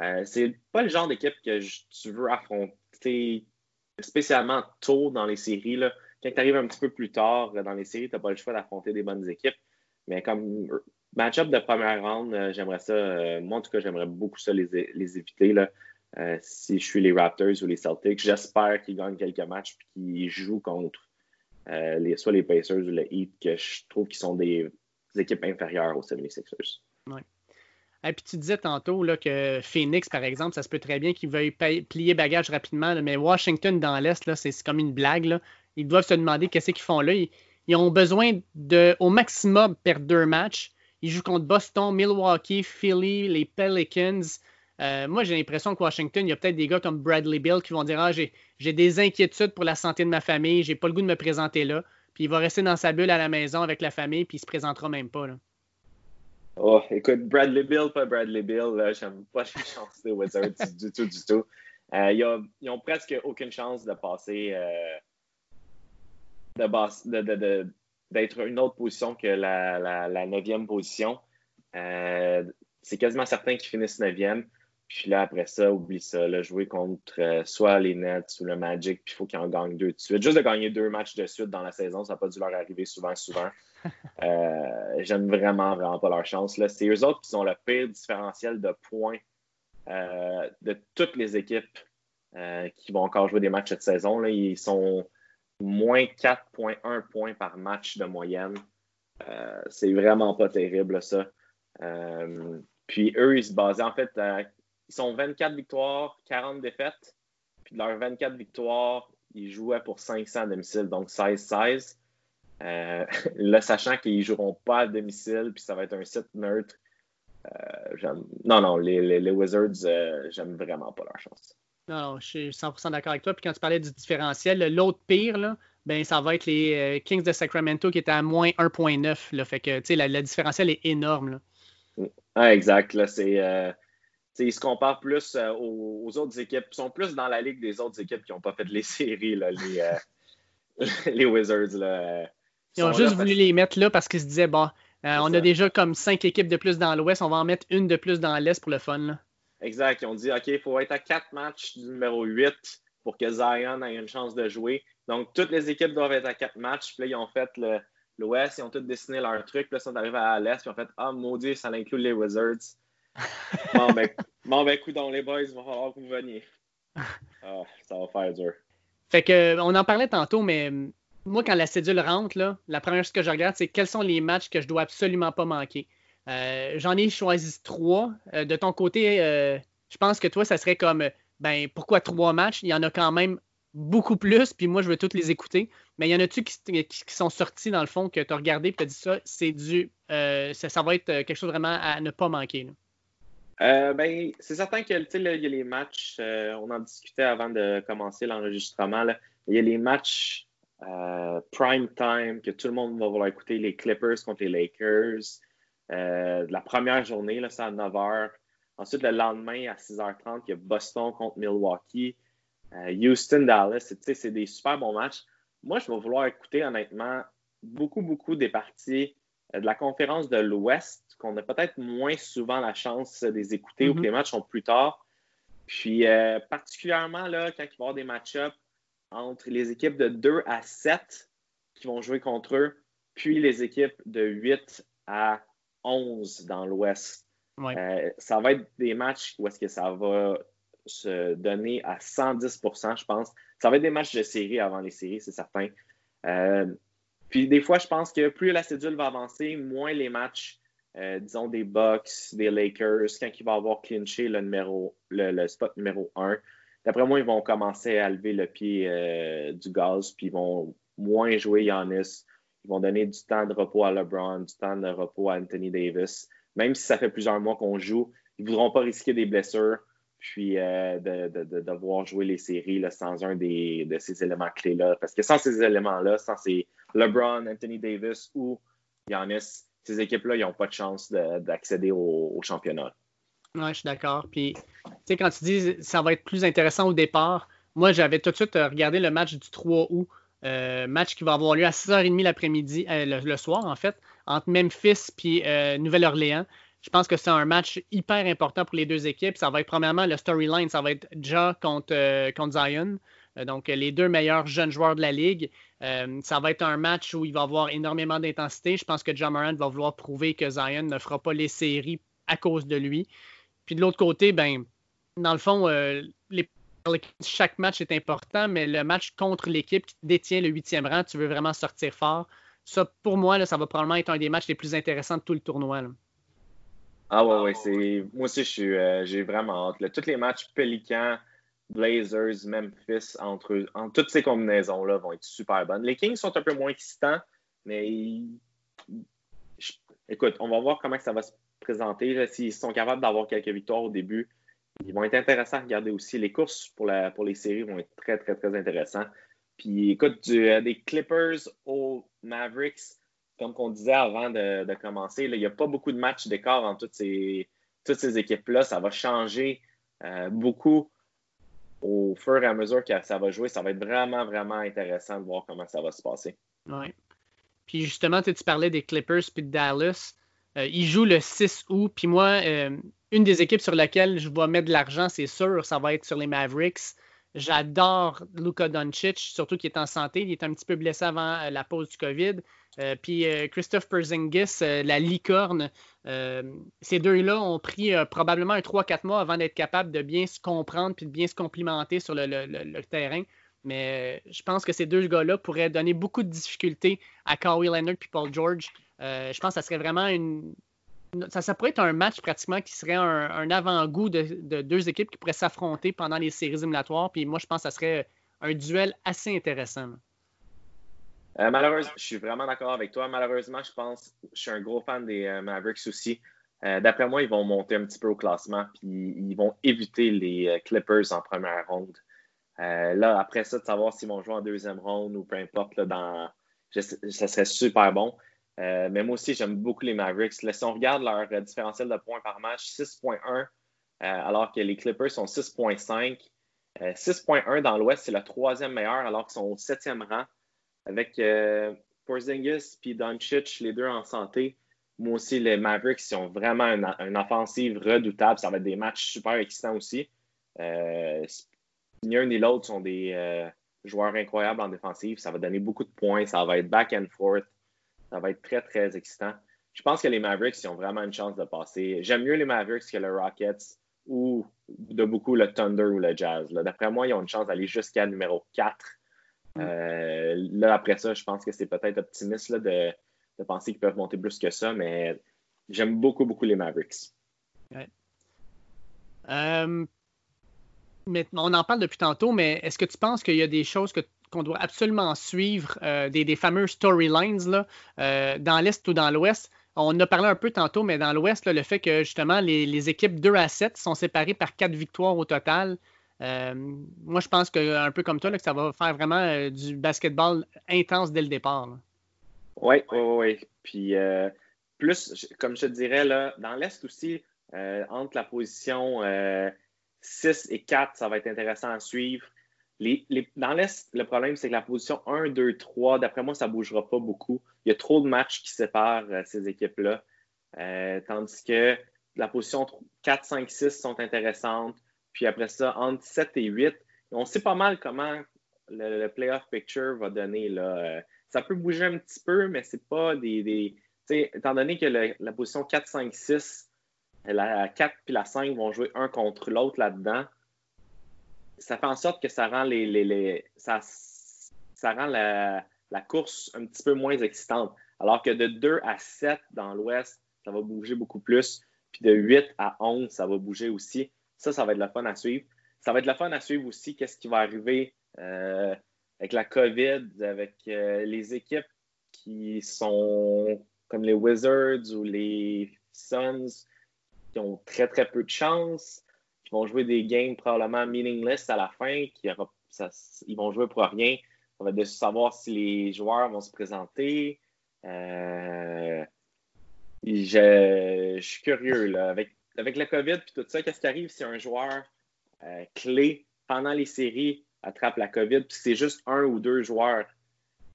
Euh, c'est pas le genre d'équipe que tu veux affronter spécialement tôt dans les séries. Là. Quand tu arrives un petit peu plus tard dans les séries, tu n'as pas le choix d'affronter des bonnes équipes. Mais comme match-up de première ronde, euh, j'aimerais ça. Euh, moi, en tout cas, j'aimerais beaucoup ça les, les éviter. Là. Si je suis les Raptors ou les Celtics, j'espère qu'ils gagnent quelques matchs et qu'ils jouent contre les, soit les Pacers ou le Heat, que je trouve qu'ils sont des, équipes inférieures aux 76ers.
Oui. Et puis tu disais tantôt là, que Phoenix, par exemple, ça se peut très bien qu'ils veuillent plier bagage rapidement, mais Washington dans l'Est, c'est comme une blague. Ils doivent se demander qu'est-ce qu'ils font là. Ils, ont besoin de, au maximum, perdre deux matchs. Ils jouent contre Boston, Milwaukee, Philly, les Pelicans. Euh, moi, j'ai l'impression que Washington, il y a peut-être des gars comme Bradley Bill qui vont dire Ah, j'ai des inquiétudes pour la santé de ma famille, j'ai pas le goût de me présenter là. Puis il va rester dans sa bulle à la maison avec la famille, puis il se présentera même pas. Là.
Oh, écoute, Bradley Bill, pas Bradley Bill, j'aime pas les (laughs) chances des Wizards du tout, du tout. Euh, ils, ont, presque aucune chance de passer euh, de, d'être une autre position que la, la, neuvième position. Euh, c'est quasiment certain qu'ils finissent neuvième. Puis là, après ça, oublie ça. Là, jouer contre euh, soit les Nets ou le Magic, puis il faut qu'ils en gagnent deux de suite. Juste de gagner deux matchs de suite dans la saison, ça n'a pas dû leur arriver souvent, souvent. (laughs) Euh, j'aime vraiment, vraiment pas leur chance. C'est eux autres qui ont le pire différentiel de points euh, de toutes les équipes qui vont encore jouer des matchs cette saison. Là. Ils sont moins 4,1 points par match de moyenne. c'est vraiment pas terrible, ça. puis eux, ils se basaient en fait ils sont 24 victoires, 40 défaites. Puis de leurs 24 victoires, ils jouaient pour 500 à domicile, donc 16-16. Euh, (laughs) là, sachant qu'ils ne joueront pas à domicile, puis ça va être un site neutre, euh, non, non, les, les, Wizards, euh, j'aime vraiment pas leur chance.
Non, non, je suis 100% d'accord avec toi. Puis quand tu parlais du différentiel, l'autre pire, là, ben, ça va être les Kings de Sacramento qui étaient à moins 1.9. Fait que, tu sais, le différentiel est énorme.
Là. Ah, exact. Là, c'est ils se comparent plus euh, aux, autres équipes. Ils sont plus dans la ligue des autres équipes qui n'ont pas fait les (laughs) séries, les, euh, (laughs) les, Wizards. Là.
Ils, ont juste voulu les mettre là parce qu'ils se disaient, bon, euh, on a déjà comme cinq équipes de plus dans l'Ouest, on va en mettre une de plus dans l'Est pour le fun.
Exact. Ils ont dit, OK, il faut être à quatre matchs du numéro 8 pour que Zion ait une chance de jouer. Donc, toutes les équipes doivent être à quatre matchs. Puis là, ils ont fait l'Ouest, ils ont tous dessiné leur truc. Puis là, ils sont arrivés à l'Est, ils ont fait, ah, maudit, ça inclut les Wizards (laughs) bon, ben, bon, ben, les boys, il va vous veniez. Ah, ça va faire dur.
Fait que, on en parlait tantôt, mais hum, moi, quand la cédule rentre, là, la première chose que je regarde, c'est quels sont les matchs que je dois absolument pas manquer. Euh, j'en ai choisi trois. Euh, de ton côté, euh, je pense que toi, ça serait comme, ben, pourquoi trois matchs? Il y en a quand même beaucoup plus, puis moi, je veux toutes les écouter. Mais il y en a-tu qui, qui, sont sortis, dans le fond, que tu as regardé et tu as dit ça, c'est du. Ça, ça, va être quelque chose vraiment à ne pas manquer. Là?
Euh, ben, c'est certain que il y a les matchs, euh, on en discutait avant de commencer l'enregistrement. Il y a les matchs euh, prime time que tout le monde va vouloir écouter, les Clippers contre les Lakers. la première journée, c'est à 9h. Ensuite, le lendemain, à 6h30, il y a Boston contre Milwaukee. Houston, Dallas, c'est des super bons matchs. Moi, je vais vouloir écouter, honnêtement, beaucoup, beaucoup des parties de la conférence de l'Ouest qu'on a peut-être moins souvent la chance de les écouter ou que mhm. les matchs sont plus tard. Puis, euh, particulièrement là, quand il va y avoir des match-ups entre les équipes de 2 à 7 qui vont jouer contre eux, puis les équipes de 8 à 11 dans l'Ouest. Euh, ça va être des matchs où est-ce que ça va se donner à 110% je pense. Ça va être des matchs de série avant les séries, c'est certain. Euh, puis des fois, je pense que plus la cédule va avancer, moins les matchs euh, disons des Bucks, des Lakers, quand il va avoir clinché le, numéro, le, spot numéro 1, d'après moi, ils vont commencer à lever le pied euh, du gaz, puis ils vont moins jouer Giannis. Ils vont donner du temps de repos à LeBron, du temps de repos à Anthony Davis. Même si ça fait plusieurs mois qu'on joue, ils ne voudront pas risquer des blessures, puis euh, de, devoir jouer les séries sans un des, de ces éléments clés-là. Parce que sans ces éléments-là, sans ces LeBron, Anthony Davis ou Giannis, ces équipes-là, ils n'ont pas de chance d'accéder au, championnat.
Oui, je suis d'accord. Puis, tu sais, quand tu dis ça va être plus intéressant au départ, moi, j'avais tout de suite euh, regardé le match du 3 août, euh, match qui va avoir lieu à 6h30 l'après-midi, euh, le, soir, en fait, entre Memphis et Nouvelle-Orléans. Je pense que c'est un match hyper important pour les deux équipes. Ça va être premièrement le storyline, ça va être Ja contre, contre Zion. Donc, les deux meilleurs jeunes joueurs de la ligue. Euh, ça va être un match où il va y avoir énormément d'intensité. Je pense que John Morant va vouloir prouver que Zion ne fera pas les séries à cause de lui. Puis de l'autre côté, ben, dans le fond, euh, chaque match est important, mais le match contre l'équipe qui détient le huitième rang, tu veux vraiment sortir fort. Ça, pour moi, ça va probablement être un des matchs les plus intéressants de tout le tournoi.
Ah ouais, ouais. Moi aussi, euh, j'ai vraiment hâte. Tous les matchs Pelicans, Blazers, Memphis, entre, toutes ces combinaisons-là vont être super bonnes. Les Kings sont un peu moins excitants, mais écoute, on va voir comment ça va se présenter. S'ils sont capables d'avoir quelques victoires au début, ils vont être intéressants à regarder aussi. Les courses pour, les séries vont être très, très, très intéressants. Puis écoute, euh, des Clippers aux Mavericks, comme on disait avant de, commencer, il n'y a pas beaucoup de matchs d'écart entre toutes ces, toutes ces équipes-là. Ça va changer euh, beaucoup au fur et à mesure que ça va jouer. Ça va être vraiment, vraiment intéressant de voir comment ça va se passer.
Oui. Puis justement, tu parlais des Clippers puis de Dallas. Euh, ils jouent le 6 août. Puis moi, une des équipes sur laquelle je vais mettre de l'argent, c'est sûr, ça va être sur les Mavericks. J'adore Luka Doncic, surtout qu'il est en santé. Il est un petit peu blessé avant euh, la pause du COVID. Euh, puis euh, Christophe Perzingis, la licorne, ces deux-là ont pris probablement un 3-4 mois avant d'être capables de bien se comprendre puis de bien se complimenter sur le, terrain. Mais je pense que ces deux gars-là pourraient donner beaucoup de difficultés à Kawhi Leonard puis Paul George. je pense que ça serait vraiment une, ça, pourrait être un match pratiquement qui serait un, avant-goût de, deux équipes qui pourraient s'affronter pendant les séries éliminatoires. Puis moi, je pense que ça serait un duel assez intéressant.
Euh, malheureusement, je suis vraiment d'accord avec toi. Malheureusement, je pense, je suis un gros fan des euh, Mavericks aussi. Euh, d'après moi, ils vont monter un petit peu au classement, puis ils vont éviter les Clippers en première ronde. là, après ça, de savoir s'ils vont jouer en deuxième ronde ou peu importe, dans, ça serait super bon. Euh, mais moi aussi, j'aime beaucoup les Mavericks. si on regarde leur euh, différentiel de points par match, 6.1, euh, alors que les Clippers sont 6.5. 6.1 dans l'Ouest, c'est le troisième meilleur, alors qu'ils sont au septième rang. Avec Porzingis et Doncic, les deux en santé. Moi aussi, les Mavericks, ils ont vraiment une, offensive redoutable. Ça va être des matchs super excitants aussi. ni un ni l'autre sont des joueurs incroyables en défensive. Ça va donner beaucoup de points. Ça va être back and forth. Ça va être très, très excitant. Je pense que les Mavericks ils ont vraiment une chance de passer. J'aime mieux les Mavericks que les Rockets ou de beaucoup le Thunder ou le Jazz. D'après moi, ils ont une chance d'aller jusqu'à numéro 4. Mm. Euh, là, après ça, je pense que c'est peut-être optimiste de, penser qu'ils peuvent monter plus que ça, mais j'aime beaucoup, beaucoup les Mavericks.
Euh, on en parle depuis tantôt, mais est-ce que tu penses qu'il y a des choses que qu'on doit absolument suivre, euh, des, des, fameux storylines euh, dans l'Est ou dans l'Ouest. On a parlé un peu tantôt, mais dans l'Ouest, le fait que justement les, équipes 2 à 7 sont séparées par 4 victoires au total. Euh, moi, je pense que un peu comme toi, que ça va faire vraiment du basketball intense dès le départ.
Oui, oui, oui. Puis plus, comme je te dirais, là, dans l'Est aussi, entre la position 6 et 4, ça va être intéressant à suivre dans l'Est, le problème, c'est que la position 1, 2, 3, d'après moi, ça ne bougera pas beaucoup. Il y a trop de matchs qui séparent euh, ces équipes-là. Euh, tandis que la position 4, 5, 6 sont intéressantes. Puis après ça, entre 7 et 8, on sait pas mal comment le, playoff picture va donner. Euh, ça peut bouger un petit peu, mais c'est pas des. des étant donné que la position 4, 5, 6, la 4 puis la 5 vont jouer un contre l'autre là-dedans, ça fait en sorte que ça rend les, les, ça, ça, rend la, course un petit peu moins excitante. Alors que de 2 à 7 dans l'Ouest, ça va bouger beaucoup plus. Puis de 8 à 11, ça va bouger aussi. Ça, ça va être le fun à suivre. Ça va être le fun à suivre aussi qu'est-ce qui va arriver euh, avec la COVID, avec euh, les équipes qui sont comme les Wizards ou les Suns qui ont très, très peu de chance qui vont jouer des games probablement meaningless à la fin, qui ils vont jouer pour rien. On va de savoir si les joueurs vont se présenter. Euh, je, suis curieux. Là. Avec, avec le COVID et tout ça, qu'est-ce qui arrive si un joueur euh, clé pendant les séries attrape la COVID, puis c'est juste un ou deux joueurs?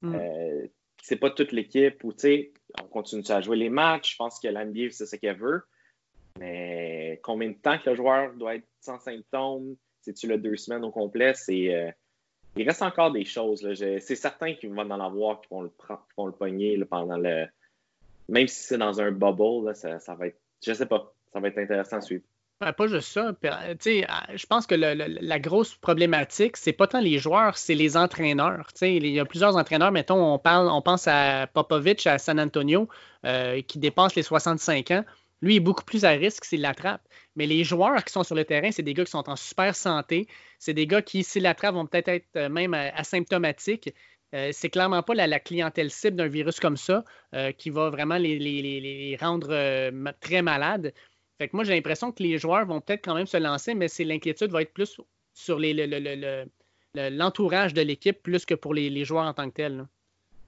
Hmm. Euh, c'est pas toute l'équipe, ou tu sais, on continue à jouer les matchs? Je pense que l'NBA, c'est ce qu'elle veut. Mais combien de temps que le joueur doit être sans symptômes? C'est-tu le deux semaines au complet? Euh, il reste encore des choses. C'est certain qu'ils vont en avoir qui vont le, prendre, qui vont le pogner pendant le. Même si c'est dans un bubble, ça, va être. Je sais pas. Ça va être intéressant à suivre.
Ben, pas juste ça. Je pense que la grosse problématique, c'est pas tant les joueurs, c'est les entraîneurs. Il y a plusieurs entraîneurs, mettons, on, parle, on pense à Popovich à San Antonio, euh, qui dépasse les 65 ans. Lui, il est beaucoup plus à risque s'il l'attrape. Mais les joueurs qui sont sur le terrain, c'est des gars qui sont en super santé. C'est des gars qui, s'ils l'attrapent, vont peut-être être euh, même asymptomatiques. Euh, c'est clairement pas la, clientèle cible d'un virus comme ça qui va vraiment les rendre très malades. Fait que moi, j'ai l'impression que les joueurs vont peut-être quand même se lancer, mais c'est l'inquiétude va être plus sur l'entourage de l'équipe plus que pour les, joueurs en tant que tels.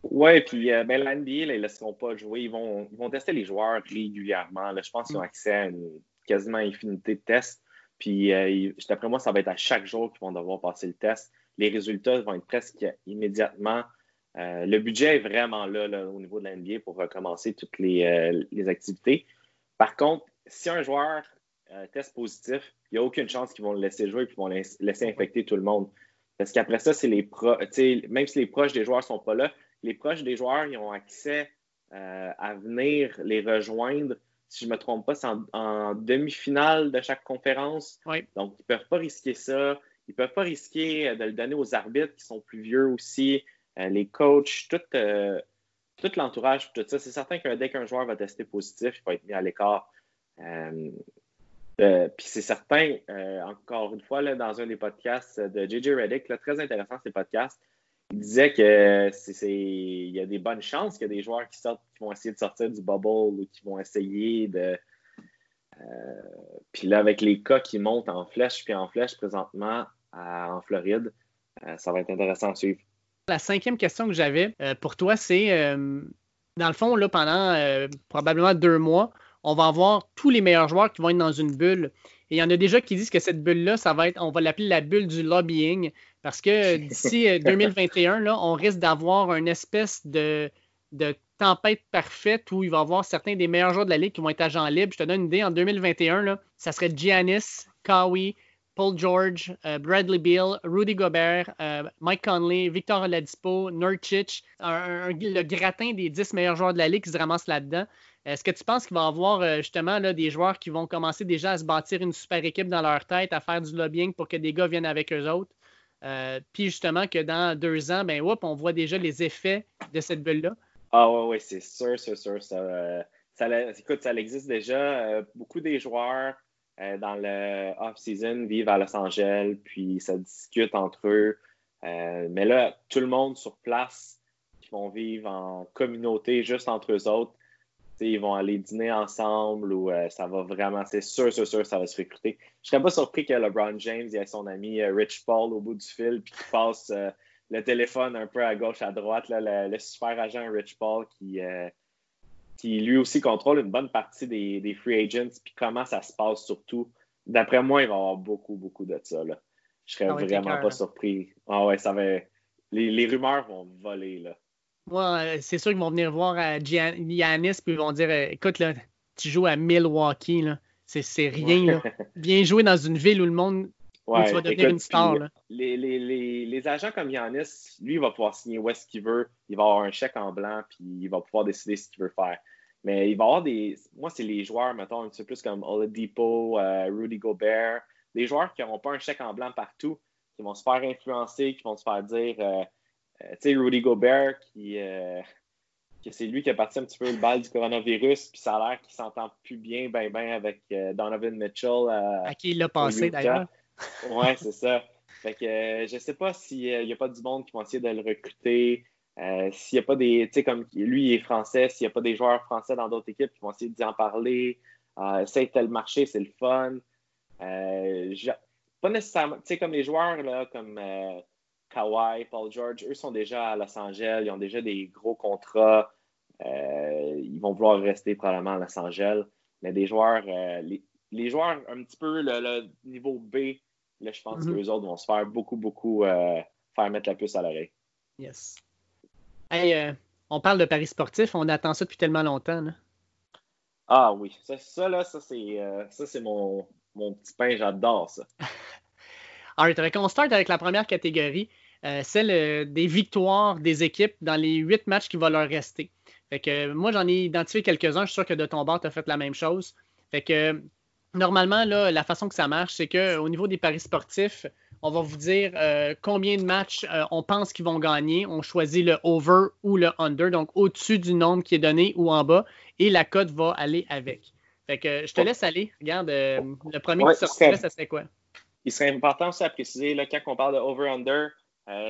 Oui, puis euh, ben, l'NBA, ils ne laisseront pas jouer. Ils vont, vont tester les joueurs régulièrement. je pense qu'ils ont mm. accès à une quasiment infinité de tests. Puis, euh, d'après moi, ça va être à chaque jour qu'ils vont devoir passer le test. Les résultats vont être presque immédiatement. Euh, le budget est vraiment là, au niveau de l'NBA pour recommencer toutes les, les activités. Par contre, si un joueur euh, teste positif, il n'y a aucune chance qu'ils vont le laisser jouer et qu'ils vont laisser infecter tout le monde. Parce qu'après ça, c'est les même si les proches des joueurs ne sont pas là, les proches des joueurs ils ont accès euh, à venir les rejoindre. Si je ne me trompe pas, c'est en, demi-finale de chaque conférence. Donc, ils ne peuvent pas risquer ça. Ils ne peuvent pas risquer euh, de le donner aux arbitres qui sont plus vieux aussi, les coachs, tout, tout l'entourage, tout ça. C'est certain que dès qu'un joueur va tester positif, il va être mis à l'écart. Euh, euh, puis c'est certain, euh, encore une fois, là, dans un des podcasts de JJ Reddick, très intéressant ces podcasts, il disait que c'est, il y a des bonnes chances qu'il y a des joueurs qui sortent, qui vont essayer de sortir du bubble ou qui vont essayer de. puis là, avec les cas qui montent en flèche puis en flèche présentement en Floride, ça va être intéressant à suivre.
La cinquième question que j'avais pour toi, c'est dans le fond, là, pendant probablement deux mois, on va avoir tous les meilleurs joueurs qui vont être dans une bulle. Et il y en a déjà qui disent que cette bulle-là, ça va être, on va l'appeler la bulle du lobbying, parce que d'ici (laughs) 2021, là, on risque d'avoir une espèce de, de tempête parfaite où il va y avoir certains des meilleurs joueurs de la Ligue qui vont être agents libres. Je te donne une idée, en 2021, là, ça serait Giannis, Kawhi, Paul George, euh, Bradley Beal, Rudy Gobert, euh, Mike Conley, Victor Oladipo, Nurkic, le gratin des 10 meilleurs joueurs de la Ligue qui se ramassent là-dedans. Est-ce que tu penses qu'il va y avoir euh, justement là, des joueurs qui vont commencer déjà à se bâtir une super équipe dans leur tête, à faire du lobbying pour que des gars viennent avec eux autres? Euh, puis justement que dans deux ans, ben on voit déjà les effets de cette bulle-là.
Ah oui, oui, c'est sûr, c'est sûr. Ça, euh, ça, écoute, ça existe déjà. beaucoup des joueurs dans le off-season vivent à Los Angeles, puis ça discute entre eux. mais là, tout le monde sur place qui vont vivre en communauté juste entre eux autres ils vont aller dîner ensemble ou euh, ça va vraiment, c'est sûr, sûr, sûr, ça va se recruter. Je serais pas surpris que LeBron James ait son ami euh, Rich Paul au bout du fil puis qu'il passe euh, le téléphone un peu à gauche, à droite, le, super agent Rich Paul qui, qui lui aussi contrôle une bonne partie des, free agents puis comment ça se passe surtout. D'après moi, il va y avoir beaucoup, beaucoup de ça. Là. Je serais vraiment pas surpris. Ah ouais, ça va. Les, les rumeurs vont voler là.
Moi, euh, c'est sûr qu'ils vont venir voir à Giannis puis ils vont dire euh, écoute, là, tu joues à Milwaukee, là. C'est rien. Là. (laughs) Bien jouer dans une ville où le monde. Ouais, tu vas devenir une star. Là.
Les, les, les, les, agents comme Giannis, lui, il va pouvoir signer où est-ce qu'il veut. Il va avoir un chèque en blanc, puis il va pouvoir décider ce qu'il veut faire. Mais il va avoir des. Moi, c'est les joueurs, mettons, un petit peu plus comme Oladipo, euh, Rudy Gobert. Des joueurs qui n'auront pas un chèque en blanc partout, qui vont se faire influencer, qui vont se faire dire euh, tu sais, Rudy Gobert, qui, euh, que c'est lui qui a parti un petit peu le bal du coronavirus, puis ça a l'air qu'il s'entend plus bien, ben, ben avec euh, Donovan Mitchell.
à qui il l'a passé d'ailleurs. (laughs)
ouais, c'est ça. Fait que je sais pas s'il n'y a pas du monde qui vont essayer de le recruter. s'il n'y a pas des, tu sais, comme lui, il est français, s'il n'y a pas des joueurs français dans d'autres équipes qui vont essayer d'y en parler, essayer de tel marché, c'est le fun. pas nécessairement, tu sais, comme les joueurs, là, comme Kawhi, Paul George, eux sont déjà à Los Angeles, ils ont déjà des gros contrats. Euh, ils vont vouloir rester probablement à Los Angeles. Mais des joueurs, euh, les, joueurs un petit peu le, niveau B, là, je pense que mhm. les autres vont se faire beaucoup, beaucoup euh, faire mettre la puce à l'oreille.
Yes. Hey, on parle de paris sportif, on attend ça depuis tellement longtemps.
Ah oui, ça, ça là, ça c'est mon, mon petit pain, j'adore ça. (laughs)
Alright, on start avec la première catégorie. Euh, celle euh, des victoires des équipes dans les huit matchs qui vont leur rester. Fait que moi, j'en ai identifié quelques-uns. Je suis sûr que de ton bord, tu as fait la même chose. Fait que normalement, là, la façon que ça marche, c'est qu'au niveau des paris sportifs, on va vous dire euh, combien de matchs euh, on pense qu'ils vont gagner. On choisit le over ou le under, donc au-dessus du nombre qui est donné ou en bas, et la cote va aller avec. Fait que je te laisse aller. Regarde, euh, le premier qui sortirait, ça serait quoi?
Il serait important aussi à préciser, là, quand on parle de over-under,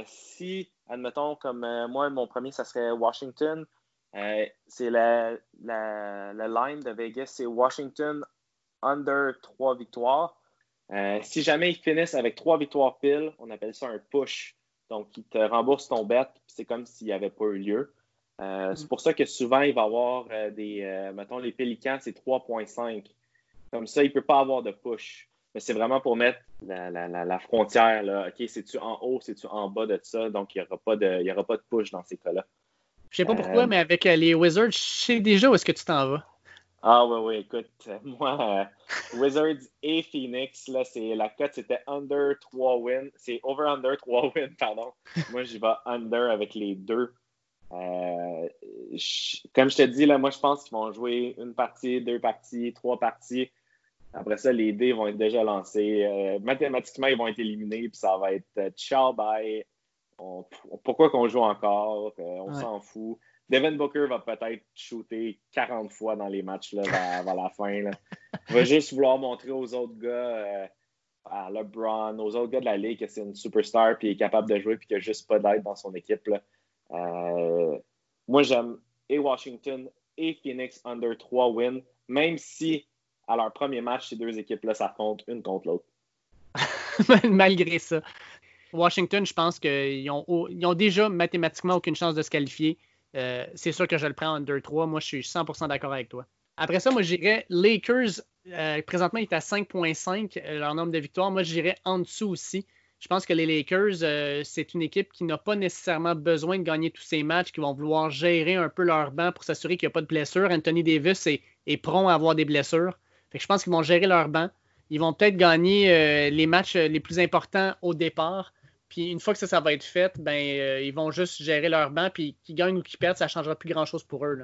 si, admettons, comme moi, mon premier, ça serait Washington, c'est la, la, la line de Vegas, c'est Washington under 3 victoires. Euh, si jamais ils finissent avec 3 victoires pile, on appelle ça un push. Donc, ils te remboursent ton bet, c'est comme s'il n'y avait pas eu lieu. Euh, c'est pour ça que souvent, il va y avoir euh, des. mettons, les Pélicans, c'est 3,5. Comme ça, il ne peut pas avoir de push. Mais c'est vraiment pour mettre la, frontière. Là. OK, c'est-tu en haut, c'est-tu en bas de ça? Donc, il n'y aura, pas de, aura pas de push dans ces cas-là.
Je sais pas pourquoi, mais avec les Wizards, je sais déjà où est-ce que tu t'en vas.
Ah oui, oui, écoute, (laughs) moi, euh, Wizards et Phoenix, là, c'est la cote, c'était under 3 wins. C'est over under 3 wins, (laughs) pardon. moi, j'y vais under avec les deux. Euh, comme je te dis, là, moi, je pense qu'ils vont jouer une partie, deux parties, trois parties. Après ça, les dés vont être déjà lancés. Euh, mathématiquement, ils vont être éliminés, puis ça va être ciao, bye. pourquoi qu'on joue encore? on s'en fout. Devin Booker va peut-être shooter 40 fois dans les matchs là, vers, la fin. (laughs) Il va juste vouloir montrer aux autres gars, euh, à LeBron, aux autres gars de la Ligue que c'est une superstar puis est capable de jouer puis qu'il n'y a juste pas d'aide dans son équipe. Euh, moi, j'aime et Washington et Phoenix under 3 wins, même si à leur premier match, ces deux équipes-là s'affrontent une contre l'autre. (laughs)
Malgré ça. Washington, je pense qu'ils ont, déjà mathématiquement aucune chance de se qualifier. Euh, c'est sûr que je le prends en 2-3. Moi, je suis 100% d'accord avec toi. Après ça, moi, j'irais Lakers. Euh, présentement, il est à 5,5 euh, leur nombre de victoires. Moi, j'irais en dessous aussi. Je pense que les Lakers, c'est une équipe qui n'a pas nécessairement besoin de gagner tous ces matchs, qui vont vouloir gérer un peu leur banc pour s'assurer qu'il n'y a pas de blessures. Anthony Davis est, est à avoir des blessures. Je pense qu'ils vont gérer leur banc. Ils vont peut-être gagner les matchs les plus importants au départ. Puis une fois que ça, ça va être fait, ben, euh, ils vont juste gérer leur banc. Puis qu'ils gagnent ou qu'ils perdent, ça ne changera plus grand-chose pour eux.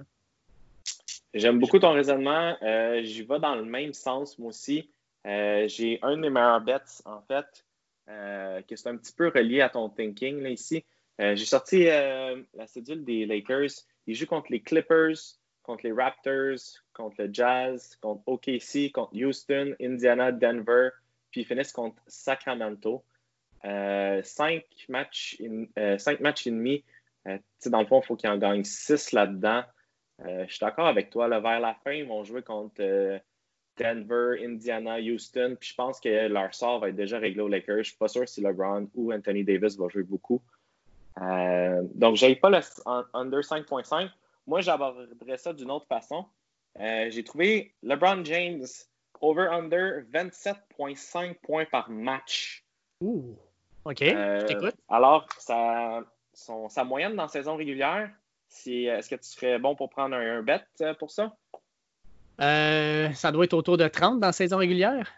J'aime beaucoup ton raisonnement. Euh, j'y vais dans le même sens, moi aussi. Euh, j'ai un de mes meilleurs bets, en fait, qui est un petit peu relié à ton thinking là, ici. j'ai sorti la cédule des Lakers. Ils jouent contre les Clippers, contre les Raptors, contre le Jazz, contre OKC, contre Houston, Indiana, Denver, puis ils finissent contre Sacramento. Euh, cinq, matchs euh, cinq matchs et demi. Euh, dans le fond, il faut qu'ils en gagnent six là-dedans. je suis d'accord avec toi. vers la fin, ils vont jouer contre Denver, Indiana, Houston. Puis je pense que leur sort va être déjà réglé aux Lakers. Je ne suis pas sûr si LeBron ou Anthony Davis va jouer beaucoup. donc, je pas le under 5.5. Moi, j'aborderais ça d'une autre façon. J'ai trouvé LeBron James over-under 27.5 points par match.
Ouh. OK, je t'écoute.
Euh, alors, sa, sa moyenne dans saison régulière, est-ce que tu serais bon pour prendre un, bet euh, pour ça?
Euh, ça doit être autour de 30 dans saison régulière?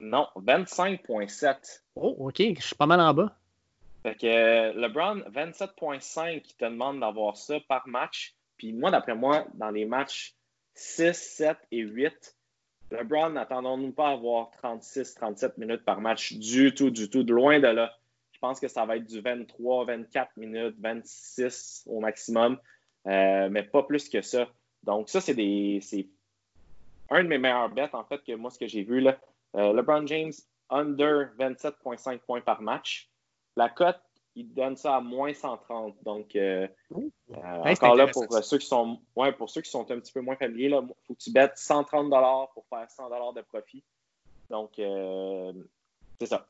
Non, 25,7.
Oh, OK, je suis pas mal en bas.
Fait que LeBron, 27,5, il te demande d'avoir ça par match. Puis moi, d'après moi, dans les matchs 6, 7 et 8, LeBron, n'attendons-nous pas à avoir 36, 37 minutes par match du tout, du tout, de loin de là. Je pense que ça va être du 23, 24 minutes, 26 au maximum, euh, mais pas plus que ça. Donc, ça, c'est un de mes meilleurs bets, en fait, que moi, ce que j'ai vu. Là. Euh, LeBron James, under 27,5 points par match. La cote, il donne ça à moins 130. Donc, euh, encore là, pour ceux, qui sont, ouais, pour ceux qui sont un petit peu moins familiers, il faut que tu bettes 130 pour faire 100 de profit. Donc, c'est ça.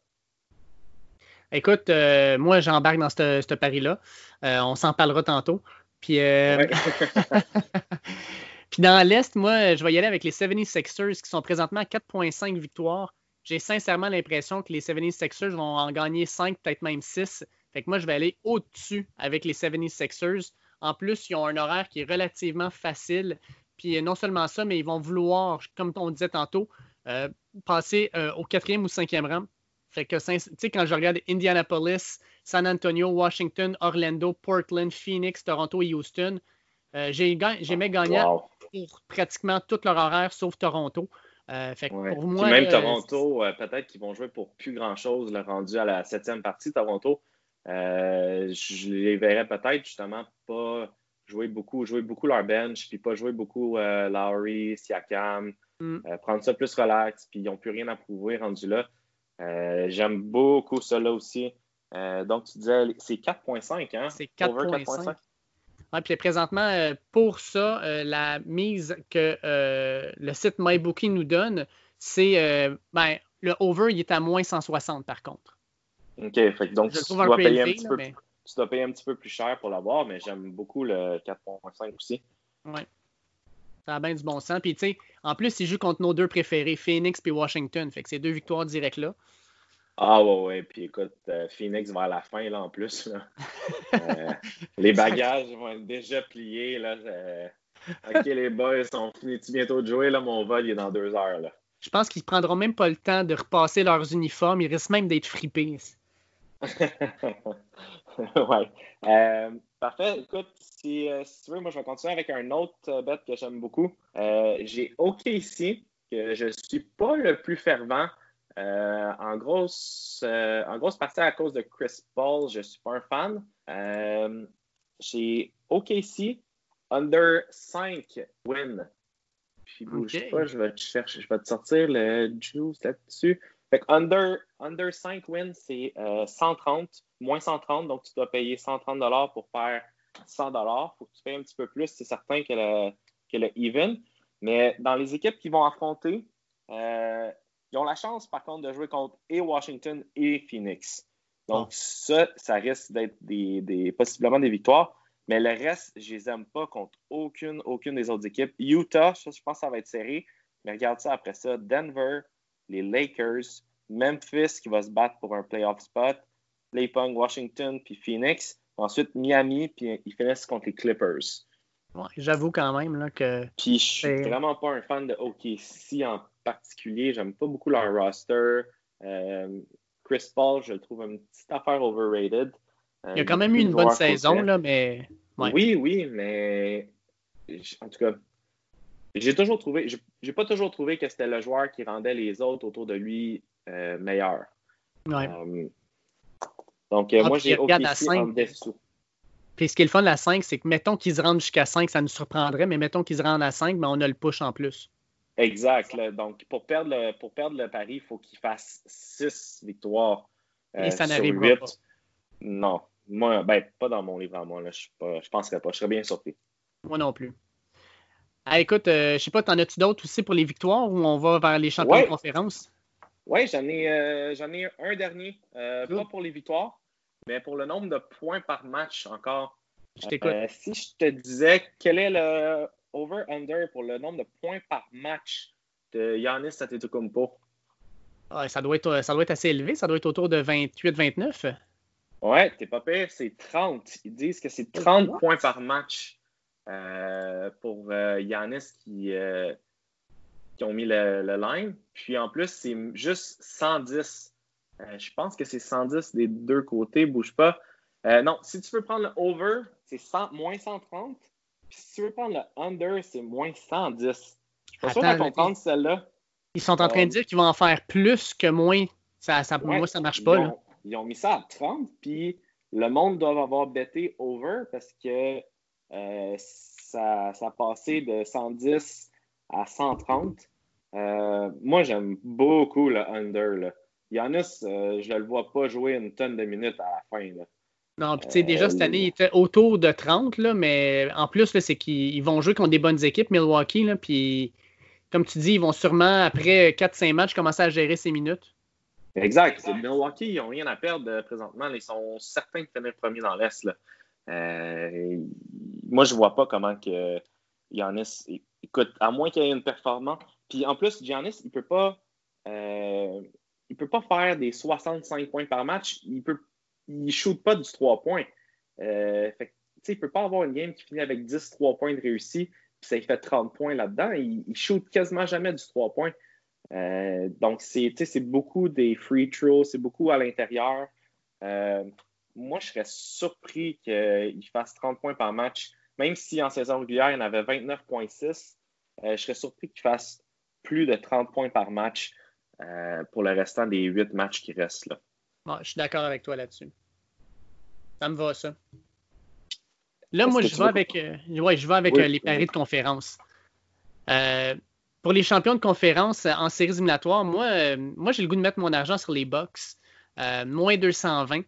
Écoute, euh, moi, j'embarque dans ce pari-là. Euh, on s'en parlera tantôt. Puis, euh, (laughs) Puis dans l'Est, moi, je vais y aller avec les 76ers qui sont présentement à 4,5 victoires. J'ai sincèrement l'impression que les 76ers vont en gagner 5, peut-être même 6. Fait que moi, je vais aller au-dessus avec les 76ers. En plus, ils ont un horaire qui est relativement facile. Puis non seulement ça, mais ils vont vouloir, comme on disait tantôt, passer au quatrième ou cinquième rang. Fait que, tu sais, quand je regarde Indianapolis, San Antonio, Washington, Orlando, Portland, Phoenix, Toronto et Houston, euh, j'ai j'aimais gagner pour pratiquement tout leur horaire sauf Toronto. fait
pour moi, même Toronto, peut-être qu'ils vont jouer pour plus grand-chose, le rendu à la septième partie, Toronto. Je les verrais peut-être justement pas jouer beaucoup, jouer beaucoup leur bench, puis pas jouer beaucoup Lowry, Siakam, mm. prendre ça plus relax, puis ils n'ont plus rien à prouver rendu là. J'aime beaucoup ça là aussi. donc, tu disais, c'est 4.5, hein?
C'est 4.5. Ouais, puis présentement, euh, pour ça, euh, la mise que euh, le site MyBookie nous donne, c'est ben, le over, il est à moins 160 par contre.
OK, fait, donc tu dois, payer un petit peu, tu dois payer un petit peu plus cher pour l'avoir, mais j'aime beaucoup le 4.5 aussi.
Oui. Ça a bien du bon sens. Puis, tu sais, en plus, il joue contre nos deux préférés, Phoenix et Washington. Fait que c'est deux victoires directes là.
Ah ouais, ouais. Puis écoute, euh, Phoenix vers la fin, là, en plus. (laughs) Euh, les bagages vont être déjà pliés. Là. Euh, OK, les boys, sont finis bientôt de jouer. Là, mon vol, il est dans deux heures. Là.
Je pense qu'ils ne prendront même pas le temps de repasser leurs uniformes. Ils risquent même d'être fripés. (laughs)
ouais. parfait. Écoute, si, si, tu veux, moi, je vais continuer avec un autre bet que j'aime beaucoup. J'ai OK ici, que je ne suis pas le plus fervent. Euh, en, grosse, euh, en grosse partie à cause de Chris Paul, je ne suis pas un fan. Euh, j'ai OKC under 5 win. Puis bouge pas, je vais te chercher, je vais te sortir le juice là-dessus. Fait que under, under 5 wins, c'est 130, moins 130, donc tu dois payer 130 pour faire 100 Il faut que tu payes un petit peu plus, c'est certain que le, que le even. Mais dans les équipes qui vont affronter, ils ont la chance, par contre, de jouer contre et Washington et Phoenix. Donc, ah. ça, ça risque d'être des, possiblement des victoires. Mais le reste, je ne les aime pas contre aucune, aucune des autres équipes. Utah, je pense que ça va être serré. Mais regarde ça après ça. Denver, les Lakers, Memphis qui va se battre pour un playoff spot, Pong, Washington, puis Phoenix. Ensuite, Miami, puis ils finissent contre les Clippers.
J'avoue quand même là, que.
Puis je suis vraiment pas un fan de OKC en particulier. J'aime pas beaucoup leur roster. Euh, Chris Paul, je le trouve une petite affaire overrated.
Il a quand même eu une bonne saison, là, mais.
Oui, oui, mais en tout cas, j'ai toujours trouvé, j'ai pas toujours trouvé que c'était le joueur qui rendait les autres autour de lui euh, meilleurs.
Ouais. Euh,
donc, ah, moi, j'ai OKC en dessous.
Puis ce qui est le fun de la 5, c'est que mettons qu'ils se rendent jusqu'à 5, ça nous surprendrait, mais mettons qu'ils se rendent à 5, mais on a le push en plus.
Exact. Donc, pour perdre le, pour perdre le pari, il faut qu'il fasse 6 victoires.
Et ça euh, n'arrivera pas.
Non. Moi, ben, pas dans mon livre à moi. Là. Je ne penserais pas. Je serais bien surpris.
Moi non plus. Ah, écoute, euh, je sais pas, t'en as-tu d'autres aussi pour les victoires ou on va vers les champions de conférence?
Oui, j'en ai, euh, ai un dernier. pas pour les victoires, mais pour le nombre de points par match encore.
Je t'écoute.
si je te disais quel est le over-under pour le nombre de points par match de Yanis Antetokounmpo?
Ah, ça, doit être, ça doit être assez élevé. Ça doit être autour de 28-29.
Ouais, t'es pas pire. C'est 30. Ils disent que c'est 30 points par match euh, pour euh, Yanis qui, euh, qui ont mis le, le, line. Puis en plus, c'est juste 110. je pense que c'est 110 des deux côtés. Bouge pas. non, si tu veux prendre le over, c'est moins 130 si tu veux prendre le under, c'est moins 110. Je suis pas sûr comprendre celle-là.
Ils sont en train de dire qu'ils vont en faire plus que moins. Ça, ça, moi, ça marche pas.
Ils ont, mis ça à 30, puis le monde doit avoir bêté over parce que euh, ça, ça a passé de 110 à 130. Euh, moi, j'aime beaucoup le under. Là. Giannis, euh, je ne le vois pas jouer une tonne de minutes à la fin. Là.
Non, puis tu sais, déjà cette année, il était autour de 30, là, mais en plus, c'est qu'ils vont jouer contre des bonnes équipes, Milwaukee, puis comme tu dis, ils vont sûrement, après 4-5 matchs, commencer à gérer ces minutes.
Exact. Milwaukee, ils n'ont rien à perdre présentement. Ils sont certains de finir premier dans l'Est. Euh, moi, je vois pas comment que Giannis. Écoute, à moins qu'il y ait une performance. Puis en plus, Giannis, il peut pas. Euh, il peut pas faire des 65 points par match. Il peut il shoot pas du 3 points. Euh, il ne peut pas avoir une game qui finit avec 10 3 points de réussi, puis ça fait 30 points là-dedans. Il ne shoot quasiment jamais du 3 points. Euh, donc, c'est beaucoup des free throws, c'est beaucoup à l'intérieur. Euh, moi, je serais surpris qu'il fasse 30 points par match, même si en saison régulière, il en avait 29,6. je serais surpris qu'il fasse plus de 30 points par match pour le restant des 8 matchs qui restent. Là.
je suis d'accord avec toi là-dessus. Ça me va, ça. Là, moi, je vais, avec, ouais, je vais avec les paris de conférence. pour les champions de conférence en séries éliminatoires, moi, moi j'ai le goût de mettre mon argent sur les Bucks. moins 220.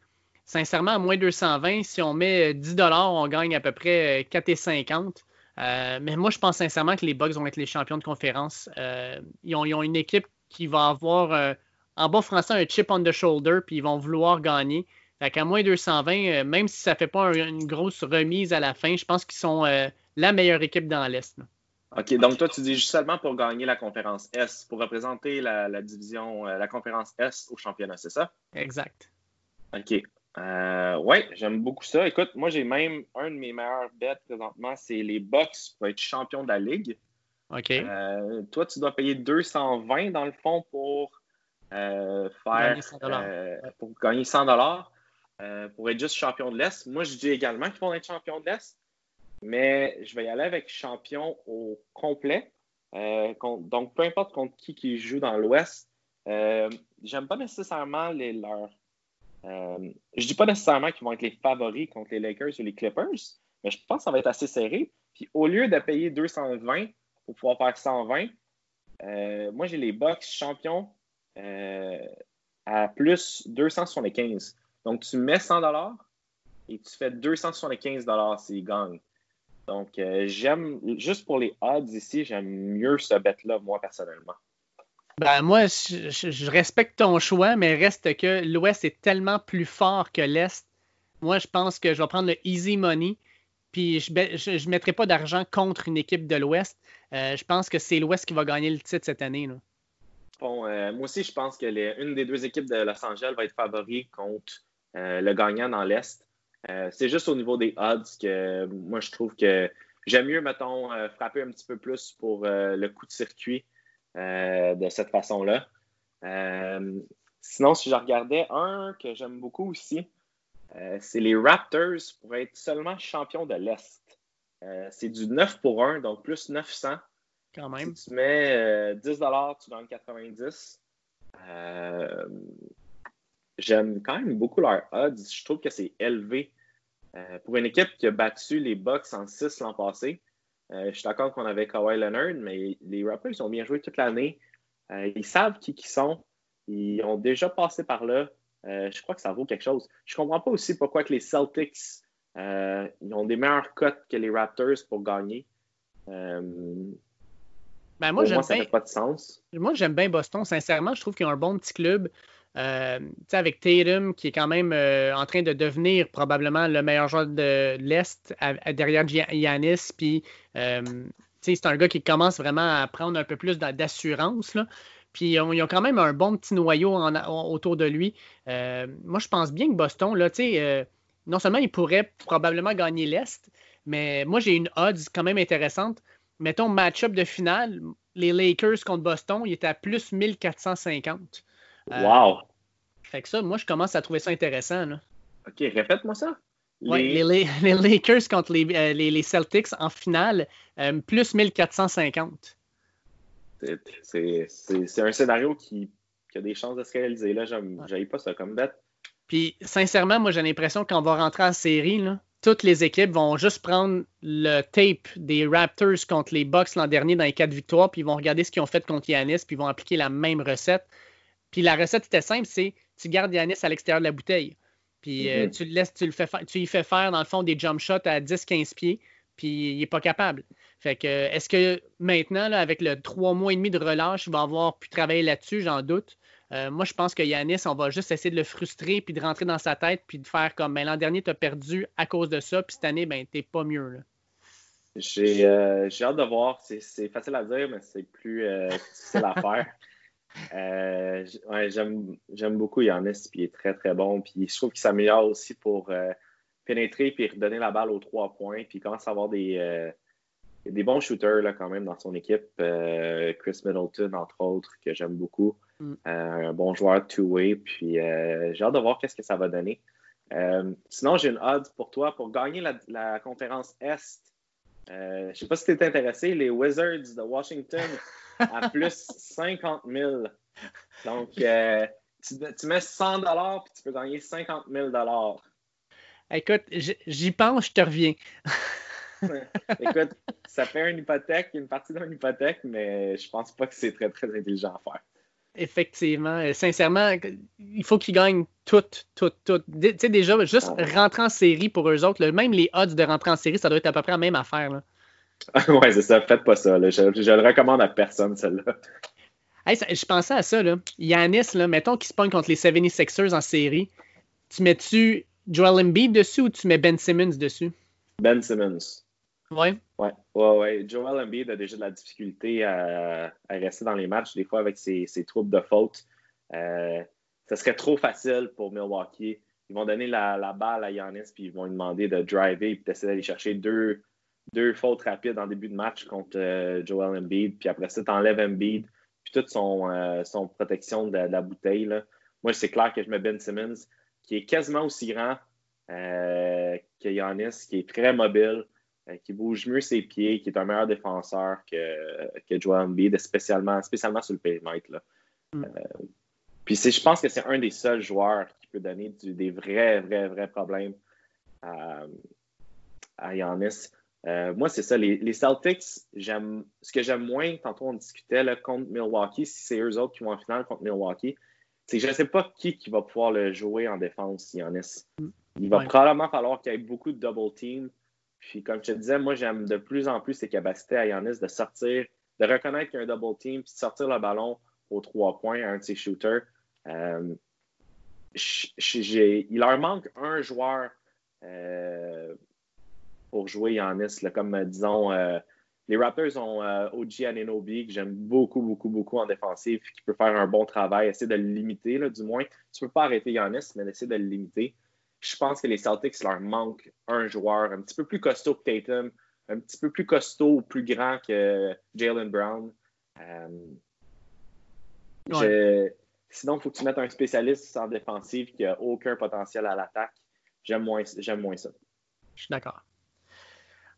Sincèrement, à moins 220, si on met 10 euh, on gagne à peu près 4,50 euh, euh, mais moi, je pense sincèrement que les Bucks vont être les champions de conférence. ils, ont, une équipe qui va avoir, en bas français, un chip on the shoulder, puis ils vont vouloir gagner. Fait qu'à moins 220, même si ça ne fait pas une grosse remise à la fin, je pense qu'ils sont la meilleure équipe dans l'Est.
OK, donc toi, tu dis juste seulement pour gagner la conférence S, pour représenter la, la division, la conférence S au championnat, c'est ça?
Exact.
OK. Euh, oui, j'aime beaucoup ça. Écoute, moi, j'ai même un de mes meilleurs bets présentement, c'est les Bucks pour être champion de la Ligue.
OK.
Euh, toi, tu dois payer 220 dans le fond pour euh, faire. pour gagner 100 dollars. pour être juste champion de l'Est. Moi, je dis également qu'ils vont être champion de l'Est, mais je vais y aller avec champion au complet. donc, peu importe contre qui qui joue dans l'Ouest. J'aime pas nécessairement les, leurs euh, je ne dis pas nécessairement qu'ils vont être les favoris contre les Lakers ou les Clippers, mais je pense que ça va être assez serré. Puis au lieu de payer 220 pour pouvoir faire 120, euh, moi j'ai les Bucks champions euh, à plus 275. Donc tu mets 100 et tu fais 275 s'ils gagnent. Donc j'aime, juste pour les odds ici, j'aime mieux ce bet-là, moi personnellement.
Ben, moi, je, respecte ton choix, mais reste que l'Ouest est tellement plus fort que l'Est. Moi, je pense que je vais prendre le easy money, puis je ne mettrai pas d'argent contre une équipe de l'Ouest. Euh, je pense que c'est l'Ouest qui va gagner le titre cette année.
Bon, euh, moi aussi, je pense que une des deux équipes de Los Angeles va être favori contre euh, le gagnant dans l'Est. c'est juste au niveau des odds que moi, je trouve que j'aime mieux, mettons, frapper un petit peu plus pour le coup de circuit de cette façon-là. Euh, sinon, si je regardais un que j'aime beaucoup aussi, euh, c'est les Raptors pour être seulement champion de l'Est. c'est du 9 pour 1, donc plus 900.
Quand même.
Si tu mets 10 tu gagnes 90. J'aime quand même beaucoup leur odds. Je trouve que c'est élevé. pour une équipe qui a battu les Bucks en 6 l'an passé, euh, je suis d'accord qu'on avait Kawhi Leonard, mais les Raptors ont bien joué toute l'année. Euh, ils savent qui ils sont. Ils ont déjà passé par là. Euh, je crois que ça vaut quelque chose. Je ne comprends pas aussi pourquoi que les Celtics ils ont des meilleures cotes que les Raptors pour gagner.
Ben moi, moi, ça pas de sens. Moi, j'aime bien Boston. Sincèrement, je trouve qu'ils ont un bon petit club. Euh, avec Tatum, qui est quand même euh, en train de devenir probablement le meilleur joueur de l'Est derrière Giannis. Puis, euh, c'est un gars qui commence vraiment à prendre un peu plus d'assurance. Puis, ils ont quand même un bon petit noyau autour de lui. moi, je pense bien que Boston, là, non seulement il pourrait probablement gagner l'Est, mais moi, j'ai une odds quand même intéressante. Mettons, match-up de finale, les Lakers contre Boston, il est à plus 1450.
Euh, wow!
Fait que ça, moi, je commence à trouver ça intéressant.
OK, répète-moi ça.
Les... les, Lakers contre les, euh, les, Celtics en finale, euh, plus 1450.
C'est un scénario qui, qui, a des chances de se réaliser. Là, j'aille pas ça comme bête.
Puis, sincèrement, moi, j'ai l'impression qu'on va rentrer en série, là, toutes les équipes vont juste prendre le tape des Raptors contre les Bucks l'an dernier dans les quatre victoires, puis ils vont regarder ce qu'ils ont fait contre Yanis, puis ils vont appliquer la même recette. Puis la recette était simple, c'est tu gardes Yanis à l'extérieur de la bouteille. Puis euh, mhm. tu le laisses, tu le fais tu lui fais faire dans le fond des jump shots à 10-15 pieds, puis il n'est pas capable. Fait que est-ce que maintenant, avec le trois mois et demi de relâche, il va avoir pu travailler là-dessus, j'en doute. Euh, moi, je pense que Yanis, on va juste essayer de le frustrer puis de rentrer dans sa tête puis de faire comme ben, l'an dernier, tu as perdu à cause de ça, puis cette année, ben, t'es pas mieux.
Euh, j'ai hâte de voir. C'est facile à dire, mais c'est plus difficile à faire. (laughs) Euh, j'aime beaucoup Yannis, puis il est très, très bon. Puis je trouve qu'il s'améliore aussi pour euh, pénétrer puis redonner la balle aux trois points. Puis il commence à avoir des, euh, des bons shooters là, quand même dans son équipe. Chris Middleton, entre autres, que j'aime beaucoup. Mm. un bon joueur two-way. Puis j'ai hâte de voir qu'est-ce que ça va donner. sinon, j'ai une odds pour toi pour gagner la, la conférence Est. je ne sais pas si tu es intéressé. Les Wizards de Washington (laughs) à plus 50 000. Donc, euh, tu, mets 100 puis tu peux gagner 50 000
Écoute, j'y pense, je te reviens. (laughs)
Écoute, ça fait une hypothèque, une partie d'une hypothèque, mais je pense pas que c'est très, très intelligent à faire.
Effectivement. Euh, sincèrement, il faut qu'ils gagnent tout, tout, tout. Tu sais, déjà, juste ah rentrer en série pour eux autres, même les odds de rentrer en série, ça doit être à peu près la même affaire. Là. (laughs)
ouais, c'est ça. Faites pas ça. Je, le recommande à personne, celle-là.
je pensais à ça. Là. Yanis, là, mettons qu'il se pogne contre les 76ers en série. Tu mets-tu Joel Embiid dessus ou tu mets Ben Simmons dessus?
Ben Simmons.
Ouais.
Ouais, ouais, ouais. Joel Embiid a déjà de la difficulté à, rester dans les matchs, des fois avec ses, troubles de faute. Euh, ça serait trop facile pour Milwaukee. Ils vont donner la, balle à Yanis puis ils vont lui demander de driver et d'essayer d'aller chercher deux, deux fautes rapides en début de match contre euh, Joel Embiid. Puis après ça, tu enlèves Embiid puis toute son, euh, son protection de, la bouteille. Là. Moi, c'est clair que je mets Ben Simmons, qui est quasiment aussi grand que Yanis, qui est très mobile. Euh, qui bouge mieux ses pieds, qui est un meilleur défenseur que, que Joel Embiid, spécialement, spécialement sur le périmètre. Là. Mm. Euh, puis je pense que c'est un des seuls joueurs qui peut donner des vrais, vrais, vrais problèmes à, à Giannis. Euh, moi, c'est ça. Les, Celtics, j'aime ce que j'aime moins, tantôt on discutait là, contre Milwaukee, si c'est eux autres qui vont en finale contre Milwaukee, c'est que je ne sais pas qui, qui va pouvoir le jouer en défense. Mm. Il va probablement falloir qu'il y ait beaucoup de double team puis, comme je te disais, moi, j'aime de plus en plus ses capacités à Yanis de sortir, de reconnaître qu'il y a un double team, puis de sortir le ballon aux trois points à un de ses shooters. Euh, il leur manque un joueur euh, pour jouer Yanis, comme euh, disons. les Raptors ont OG Ananobi, que j'aime beaucoup, beaucoup, beaucoup en défensive, qui peut faire un bon travail, essayer de le limiter, là, du moins. Tu ne peux pas arrêter Yanis, mais essayer de le limiter je pense que les Celtics leur manquent un joueur un petit peu plus costaud que Tatum, un petit peu plus costaud ou plus grand que Jalen Brown. Euh, sinon, il faut que tu mettes un spécialiste en défensive qui n'a aucun potentiel à l'attaque. J'aime moins, moins ça.
Je suis d'accord.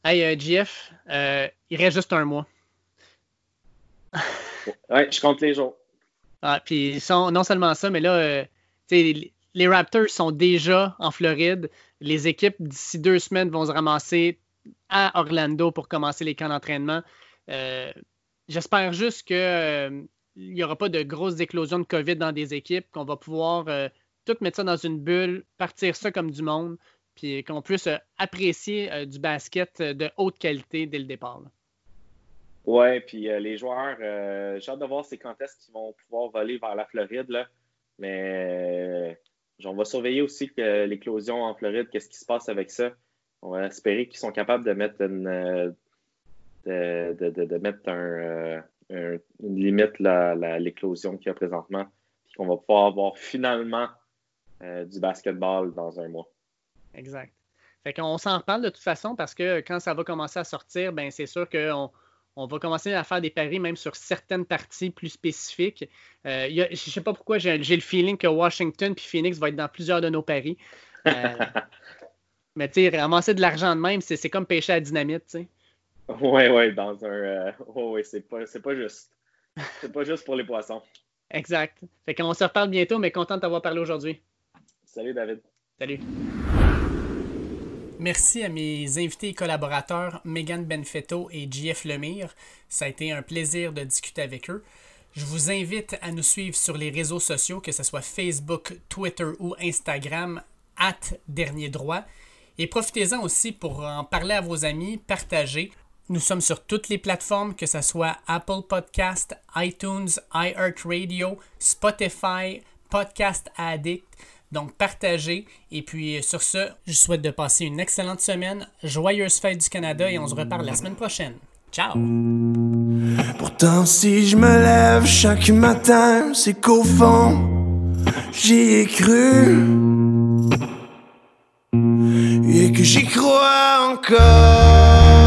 Hey, euh, GF, euh, il reste juste un mois. (laughs)
ouais, je compte les jours.
Ah, puis non seulement ça, mais là, sais, les Raptors sont déjà en Floride. Les équipes, d'ici deux semaines, vont se ramasser à Orlando pour commencer les camps d'entraînement. Euh, j'espère juste qu'il euh, n'y aura pas de grosses éclosions de COVID dans des équipes, qu'on va pouvoir euh, tout mettre ça dans une bulle, partir ça comme du monde, puis qu'on puisse apprécier du basket de haute qualité dès le départ.
Oui, puis les joueurs, j'ai hâte de voir c'est quand est-ce qu'ils vont pouvoir voler vers la Floride. Là. Mais on va surveiller aussi l'éclosion en Floride, qu'est-ce qui se passe avec ça. On va espérer qu'ils sont capables de mettre une, euh, de, mettre euh, une limite à l'éclosion qu'il y a présentement, puis qu'on va pouvoir avoir finalement euh, du basketball dans un mois.
Exact. Fait qu'on s'en reparle de toute façon parce que quand ça va commencer à sortir, ben c'est sûr qu'on on va commencer à faire des paris même sur certaines parties plus spécifiques. Euh, je ne sais pas pourquoi, j'ai le feeling que Washington puis Phoenix vont être dans plusieurs de nos paris. Euh, (laughs) mais tu sais, ramasser de l'argent de même, c'est comme pêcher à dynamite, tu sais.
Oui, oui, dans un. Euh, oui, c'est pas, pas juste. C'est pas juste pour les poissons.
Exact. Fait qu'on se reparle bientôt, mais content de t'avoir parlé aujourd'hui.
Salut, David.
Salut. Merci à mes invités et collaborateurs Megan Benfetto et JF Lemire. Ça a été un plaisir de discuter avec eux. Je vous invite à nous suivre sur les réseaux sociaux, que ce soit Facebook, Twitter ou Instagram, at Dernier Droit. Et profitez-en aussi pour en parler à vos amis, partager. Nous sommes sur toutes les plateformes, que ce soit Apple Podcast, iTunes, iHeartRadio, Spotify, Podcast Addict. Donc, partagez. Et puis, euh, sur ce, je souhaite de passer une excellente semaine. Joyeuse fête du Canada et on se reparle la semaine prochaine. Ciao!
Pourtant, si je me lève chaque matin, c'est qu'au fond, j'y ai cru. Et que j'y crois encore.